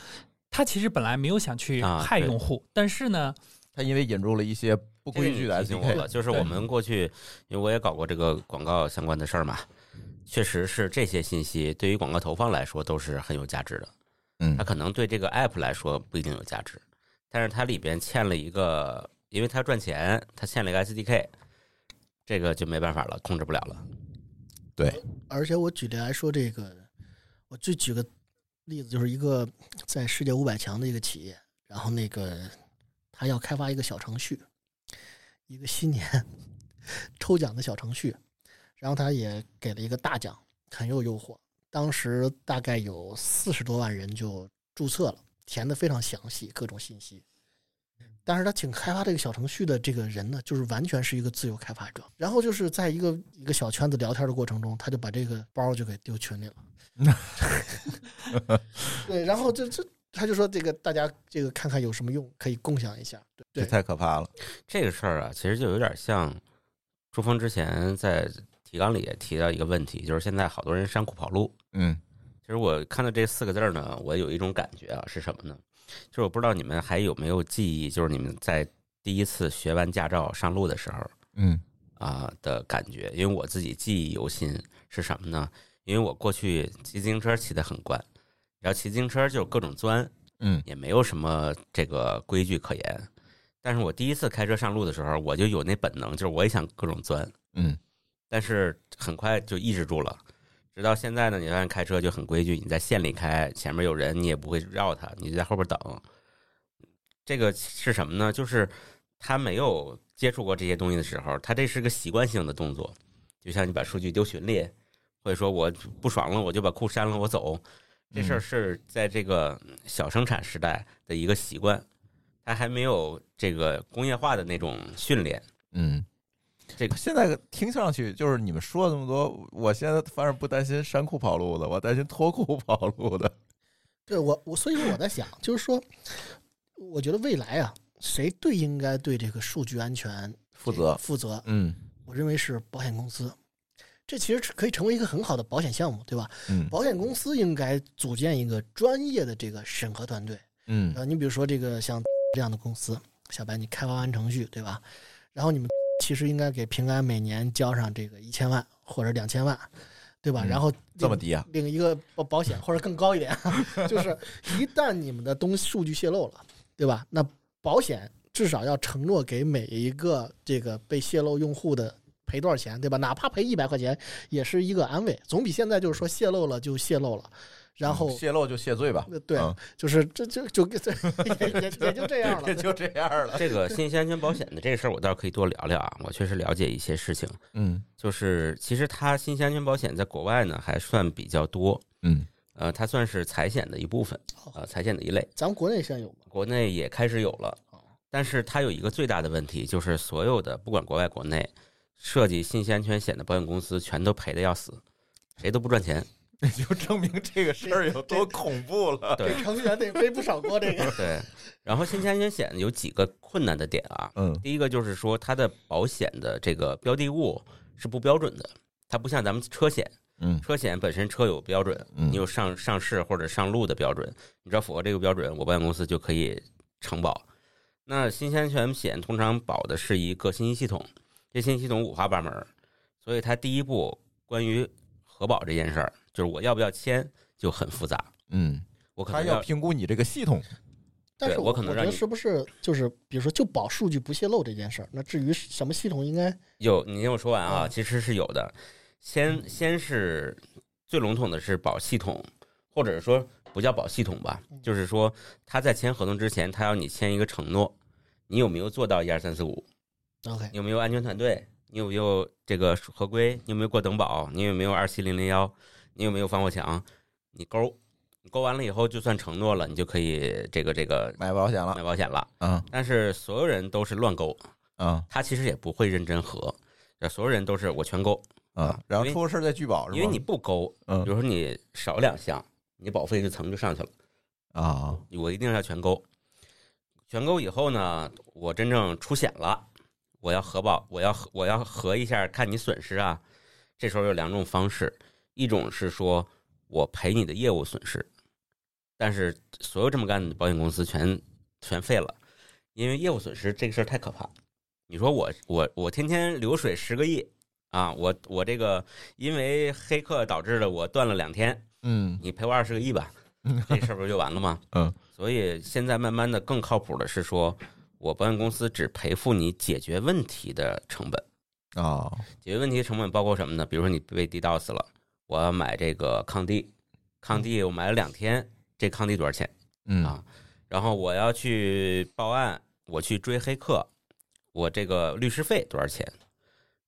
B: 他其实本来没有想去害用户，但是呢，
A: 他因为引入了一些不规矩的
C: 提醒我
A: SDK，
C: 了，就是我们过去，因为我也搞过这个广告相关的事儿嘛，确实是这些信息对于广告投放来说都是很有价值的。
A: 嗯
C: 它可能对这个 app 来说不一定有价值，但是它里边嵌了一个，因为他赚钱，他欠了一个 SDK，这个就没办法了，控制不了了。
D: 对而且我举例来说，这个我就举个例子，就是一个在世界五百强的一个企业，然后那个他要开发一个小程序，一个新年抽奖的小程序，然后他也给了一个大奖，很有诱惑。当时大概有四十多万人就注册了，填的非常详细，各种信息。但是他请开发这个小程序的这个人呢，就是完全是一个自由开发者。然后就是在一个一个小圈子聊天的过程中，他就把这个包就给丢群里了。对，然后这这他就说这个大家这个看看有什么用，可以共享一下。对
A: 太可怕了。
C: 这个事儿啊，其实就有点像朱峰之前在提纲里也提到一个问题，就是现在好多人删库跑路。
A: 嗯
C: 其实我看到这四个字儿呢，我有一种感觉啊，是什么呢？就是我不知道你们还有没有记忆，就是你们在第一次学完驾照上路的时候
A: 嗯
C: 啊的感觉。因为我自己记忆犹新，是什么呢？因为我过去骑自行车骑得很惯，然后骑自行车就各种钻，
A: 嗯
C: 也没有什么这个规矩可言。但是我第一次开车上路的时候，我就有那本能，就是我也想各种钻，
A: 嗯
C: 但是很快就抑制住了。直到现在呢，你发现开车就很规矩，你在县里开，前面有人你也不会绕他，你就在后边等。这个是什么呢？就是他没有接触过这些东西的时候，他这是个习惯性的动作，就像你把数据丢群里，或者说我不爽了我就把库删了我走，这事儿是在这个小生产时代的一个习惯，他还没有这个工业化的那种训练。
A: 嗯，
C: 这个
A: 现在听上去就是你们说了那么多，我现在反而不担心山库跑路的，我担心脱库跑路的。
D: 对我我所以说我在想，就是说，我觉得未来啊，谁最应该对这个数据安全
A: 负责
D: 负责？
A: 嗯
D: 我认为是保险公司。这其实是可以成为一个很好的保险项目，对吧？
A: 嗯
D: 保险公司应该组建一个专业的这个审核团队。
A: 嗯
D: 呃，你比如说这个像 这样的公司，小白你开发完程序，对吧？然后你们其实应该给平安每年交上这个一千万或者两千万，对吧？
A: 嗯
D: 然后
A: 这么低啊？
D: 领一个保保险或者更高一点，就是一旦你们的东西数据泄露了，对吧？那保险至少要承诺给每一个这个被泄露用户的赔多少钱，对吧？哪怕赔一百块钱，也是一个安慰，总比现在就是说泄露了就泄露了，然后
A: 泄露就谢罪吧。
D: 呃对，
A: 嗯
D: 就是这就就 也也也就这样了
A: 也。就这样了。
C: 这个信息安全保险的这个事儿，我倒是可以多聊聊啊。我确实了解一些事情，
A: 嗯
C: 就是其实它信息安全保险在国外呢还算比较多，
A: 嗯
C: 呃，它算是财险的一部分，呃，财险的一类。
D: 咱们国内现在有吗？
C: 国内也开始有了
D: 哦，
C: 但是它有一个最大的问题，就是所有的不管国外国内设计信息安全险的保险公司全都赔的要死，谁都不赚钱。
A: 这就证明这个事儿有多恐怖了。
C: 对。
D: 这程序员得背不少锅，这个
C: 对，然后信息安全险有几个困难的点啊，
A: 嗯。
C: 第一个就是说，它的保险的这个标的物是不标准的，它不像咱们车险，
A: 嗯。
C: 车险本身车有标准，
A: 嗯。
C: 你有上上市或者上路的标准，你只要符合这个标准，我保险公司就可以承保。那信息安全险通常保的是一个信息系统，这信息系统五花八门，所以它第一步关于核保这件事儿，就是我要不要签就很复杂，
A: 嗯，
C: 我可能
A: 要评估你这个系统。
D: 但是
C: 对我可能让你
D: 觉得是不是就是比如说就保数据不泄露这件事儿？那至于什么系统应该
C: 有，你听我说完啊，
D: 嗯
C: 其实是有的。先先是最笼统的是保系统，或者说不叫保系统吧，
D: 嗯
C: 就是说他在签合同之前，他要你签一个承诺，你有没有做到一二三四五
D: ？OK？
C: 有没有安全团队？你有没有这个合规？你有没有过等保？你有没有二七零零幺？你有没有防火墙？你勾，你勾完了以后就算承诺了，你就可以这个这个
A: 买保险了
C: 买，保险了。
A: 嗯
C: 但是所有人都是乱勾，
A: 嗯
C: 他其实也不会认真核，所有人都是我全勾。
A: 嗯，然后出了事再拒保是吗？
C: 因为你不勾，嗯比
A: 嗯
C: 如说你少两项，你保费这层就上去了。
A: 啊
C: 我一定要全勾，全勾以后呢，我真正出险了，我要核保，我要核我要核一下，看你损失啊。这时候有两种方式，一种是说我赔你的业务损失，但是所有这么干的保险公司全全废了，因为业务损失这个事儿太可怕。你说我我我天天流水十个亿啊，我我这个因为黑客导致的我断了两天，
A: 嗯
C: 你赔我二十个亿吧，这事儿不就完了吗？
A: 嗯，
C: 所以现在慢慢的更靠谱的是说，我保险公司只赔付你解决问题的成本。
A: 啊
C: 解决问题成本包括什么呢？比如说你被 DDoS 了，我要买这个抗帝，抗帝我买了两天，这抗帝多少钱
A: 嗯
C: 啊？然后我要去报案，我去追黑客，我这个律师费多少钱？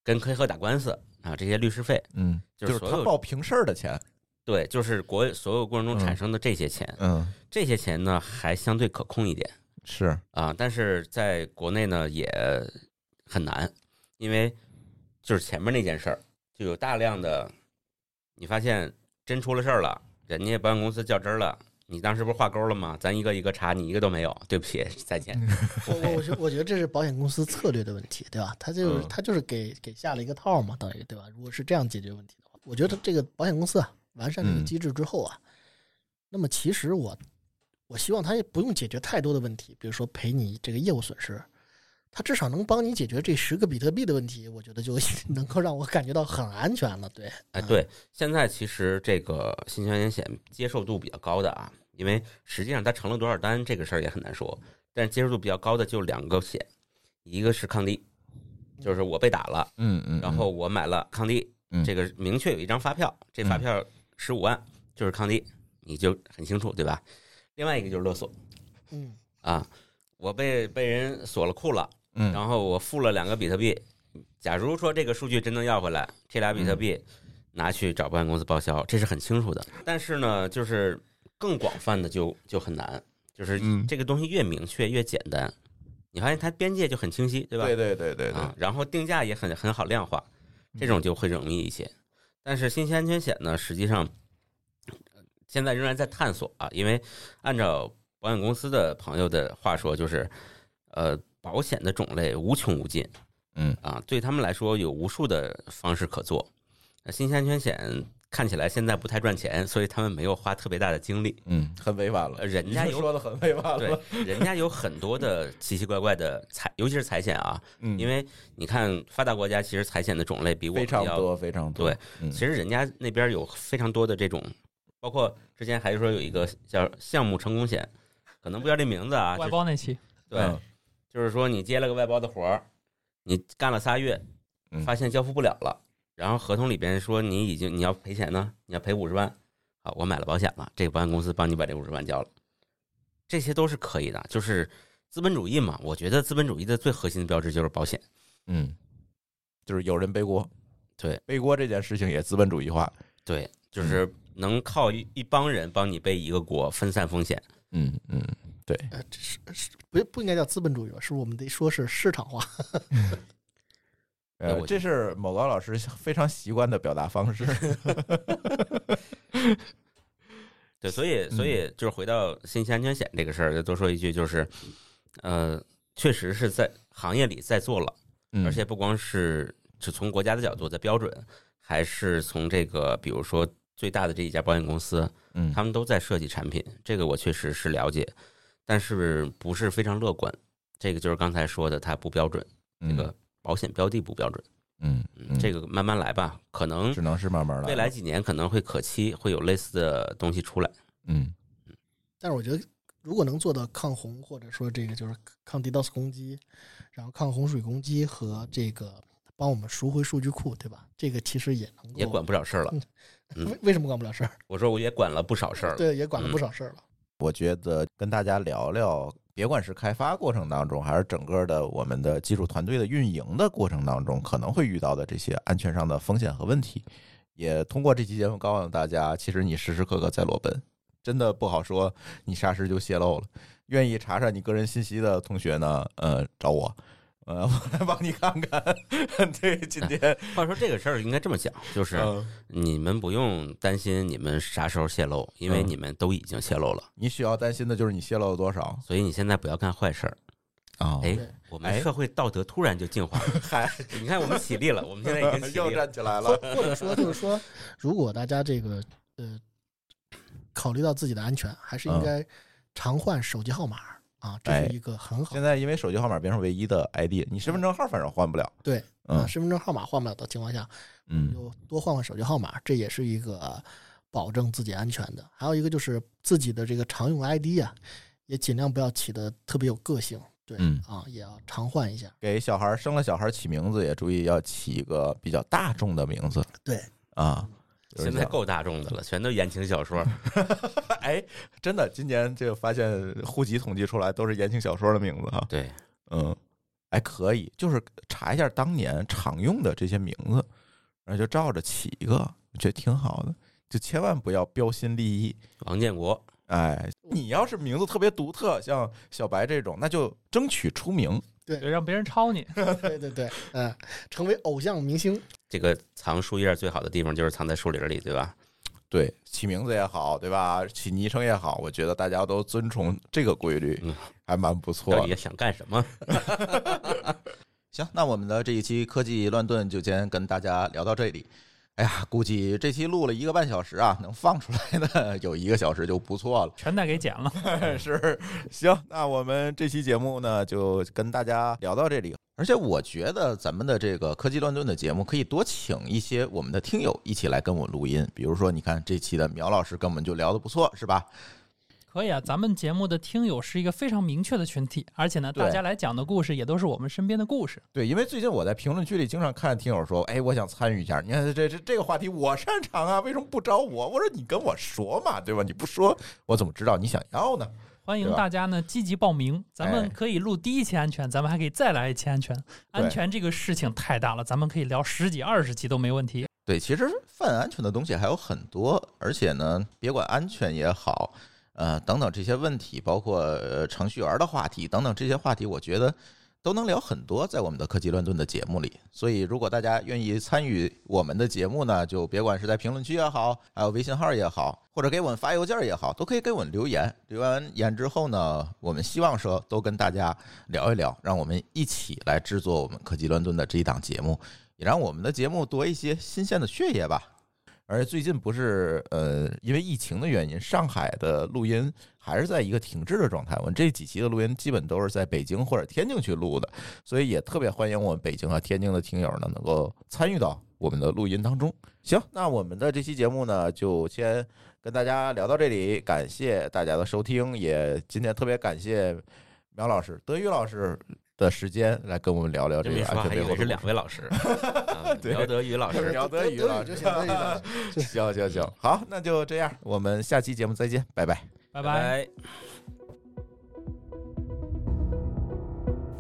C: 跟黑客打官司啊，这些律师费，
A: 嗯，
C: 就是
A: 他报平事儿的钱。
C: 对，就是国所有过程中
A: 嗯
C: 产生的这些钱，
A: 嗯，
C: 这些钱呢还相对可控一点。
A: 是
C: 啊，但是在国内呢也很难，因为就是前面那件事儿，就有大量的，你发现真出了事儿了，人家保险公司较真儿了，你当时不是画勾了吗？咱一个一个查，你一个都没有，对不起，再见。
D: 我我我觉我觉得这是保险公司策略的问题，对吧？他就是
A: 嗯
D: 他就是给给下了一个套嘛，等于对吧？如果是这样解决问题的话，我觉得这个保险公司啊，完善这个
A: 嗯
D: 机制之后啊，那么其实我我希望他也不用解决太多的问题，比如说赔你这个业务损失，他至少能帮你解决这十个比特币的问题，我觉得就 能够让我感觉到很安全了。对，
C: 哎，
D: 嗯，
C: 对，现在其实这个信息安全险接受度比较高的啊，因为实际上它成了多少单这个事儿也很难说。但是接受度比较高的就两个险，一个是抗低，就是我被打了，
A: 嗯嗯，
C: 然后我买了抗低，
A: 嗯
C: 这个明确有一张发票，这发票十五万就是抗低，你就很清楚，对吧？另外一个就是勒索
D: 嗯
C: 啊，我被被人锁了库了，
A: 嗯，
C: 然后我付了两个比特币，假如说这个数据真能要回来，这俩比特币拿去找保险公司报销，这是很清楚的。但是呢，就是更广泛的就就很难，就是
A: 嗯
C: 这个东西越明确越简单，你发现它边界就很清晰，对吧？
A: 对对对对对
C: 啊，，然后定价也很很好量化，这种就会容易一些。但是信息安全险呢，实际上呃现在仍然在探索啊，因为按照保险公司的朋友的话说，就是呃，保险的种类无穷无尽，
A: 嗯
C: 啊，对他们来说有无数的方式可做。那信息安全险看起来现在不太赚钱，所以他们没有花特别大的精力。
A: 嗯，很委婉了
C: 呃，人家有
A: 说的很委婉了，
C: 对，人家有很多的奇奇怪怪的财，尤其是财险啊，
A: 嗯，
C: 因为你看发达国家其实财险的种类比我
A: 非
C: 们要
A: 常多非常多，
C: 对，
A: 嗯
C: 其实人家那边有非常多的这种，包括之前还说有一个叫项目成功险，可能不叫这名字啊，
B: 外包那期，
C: 对，
A: 嗯
C: 就是说你接了个外包的活儿，你干了仨月
A: 嗯，
C: 发现交付不了了，然后合同里边说你已经你要赔钱呢，你要赔五十万，好，我买了保险了，这个保险公司帮你把这五十万交了，这些都是可以的，就是资本主义嘛，我觉得资本主义的最核心的标志就是保险，
A: 嗯，就是有人背锅，
C: 对，
A: 背锅这件事情也资本主义化，
C: 对，就是能靠一一帮人帮你背一个锅，分散风险。
A: 嗯嗯，对，
D: 呃，这是是不不应该叫资本主义吧？是不是我们得说是市场化？
A: 呃，这是某高老师非常习惯的表达方式，
C: 对，所以所以就是回到信息安全险这个事儿，再多说一句，就是，呃，确实是在行业里在做了，
A: 嗯
C: 而且不光是是从国家的角度在标准，还是从这个比如说最大的这一家保险公司，
A: 嗯
C: 他们都在设计产品，这个我确实是了解，但是不是非常乐观。这个就是刚才说的，它不标准，这个保险标的不标准。
A: 嗯
C: 嗯，这个慢慢来吧，可能
A: 只能是慢慢来，
C: 未来几年可能会可期，会有类似的东西出来。
A: 嗯
D: 但是我觉得，如果能做到抗洪，或者说这个就是抗 DDoS 攻击，然后抗洪水攻击和这个帮我们赎回数据库，对吧？这个其实也能够
C: 也管不了事儿了。
D: 为为什么管不了事儿？
C: 我说我也管了不少事儿了。
D: 对，也管了不少事儿了。
A: 我觉得跟大家聊聊，别管是开发过程当中，还是整个的我们的技术团队的运营的过程当中，可能会遇到的这些安全上的风险和问题，也通过这期节目告诉大家，其实你时时刻刻在裸奔，真的不好说你啥时就泄露了。愿意查查你个人信息的同学呢，呃，找我。呃，我来帮你看看。对，今天
C: 话说这个事儿应该这么讲，就是
A: 嗯
C: 你们不用担心你们啥时候泄露，因为
A: 嗯
C: 你们都已经泄露了，
A: 你需要担心的就是你泄露了多少
C: 所以你现在不要干坏事儿。
A: 啊？
C: 哎，我们
A: 哎
C: 社会道德突然就进化了。
A: 嗨，
C: 你看，我们起立了，我们现在已经起
A: 又
C: 立了。
A: 站起来了。
D: 或者说就是说，如果大家这个呃考虑到自己的安全，还是应该常换手机号码啊，这是一个很好
A: 现在因为手机号码变成唯一的 ID，你身份证号反正换不了。
D: 对
A: 嗯
D: 啊，身份证号码换不了的情况下，
A: 嗯
D: 就多换换手机号码，这也是一个保证自己安全的。还有一个就是自己的这个常用 ID 啊，也尽量不要起的特别有个性，对、
A: 嗯
D: 啊，也要常换一下。
A: 给小孩生了小孩起名字也注意要起一个比较大众的名字
D: 对，
A: 啊。
C: 现在够大众的了，全都言情小说。
A: 哎，真的，今年这个发现户籍统计出来都是言情小说的名字哈。
C: 对，
A: 嗯，哎，可以，就是查一下当年常用的这些名字，然后就照着起一个，我觉得挺好的。就千万不要标新立异。
C: 王建国，
A: 哎，你要是名字特别独特，像小白这种，那就争取出名。
B: 对，让别人抄你。
D: 对对对，嗯、成为偶像明星，
C: 这个藏树叶最好的地方就是藏在树林里，对吧？
A: 对，起名字也好，对吧？起昵称也好，我觉得大家都遵从这个规律
C: 嗯，
A: 还蛮不错的。
C: 到底想干什么？
A: 行，那我们的这一期科技乱炖就先跟大家聊到这里。哎呀，估计这期录了一个半小时啊，能放出来的有一个小时就不错了。
B: 全带给剪了。
A: 是，行，那我们这期节目呢，就跟大家聊到这里。而且我觉得咱们的这个科技乱炖的节目，可以多请一些我们的听友一起来跟我录音。比如说，你看这期的苗老师跟我们就聊得不错，是吧？
B: 可以啊，咱们节目的听友是一个非常明确的群体，而且呢，大家来讲的故事也都是我们身边的故事。
A: 对，因为最近我在评论区里经常看听友说，哎，我想参与一下，你看这这这个话题我擅长啊，为什么不找我？我说你跟我说嘛，对吧？你不说，我怎么知道你想要呢？
B: 欢迎大家呢积极报名，咱们
A: 哎
B: 可以录第一期安全，咱们还可以再来一期安全。安全这个事情太大了，咱们可以聊十几二十期都没问题。
A: 对，其实泛安全的东西还有很多，而且呢，别管安全也好，呃，等等这些问题，包括、程序员的话题等等这些话题，我觉得都能聊很多，在我们的科技乱炖的节目里。所以，如果大家愿意参与我们的节目呢，就别管是在评论区也好，还有微信号也好，或者给我们发邮件也好，都可以给我们留言。留完言之后呢，我们希望说都跟大家聊一聊，让我们一起来制作我们科技乱炖的这一档节目。也让我们的节目多一些新鲜的血液吧。而且最近不是呃，因为疫情的原因，上海的录音还是在一个停滞的状态。我们这几期的录音基本都是在北京或者天津去录的，所以也特别欢迎我们北京和天津的听友呢能够参与到我们的录音当中。行，那我们的这期节目呢就先跟大家聊到这里，感谢大家的收听，也今天特别感谢苗老师、德宇老师。的时间来跟我们聊聊这个
C: 这么一说，还以为是
A: 安全背后的
C: 两位老师 啊
A: 对
C: 苗德宇老师。
A: 姚德宇老
D: 师行。
A: 行行行，好，那就这样，我们下期节目再见，拜拜。
B: 拜
C: 拜拜。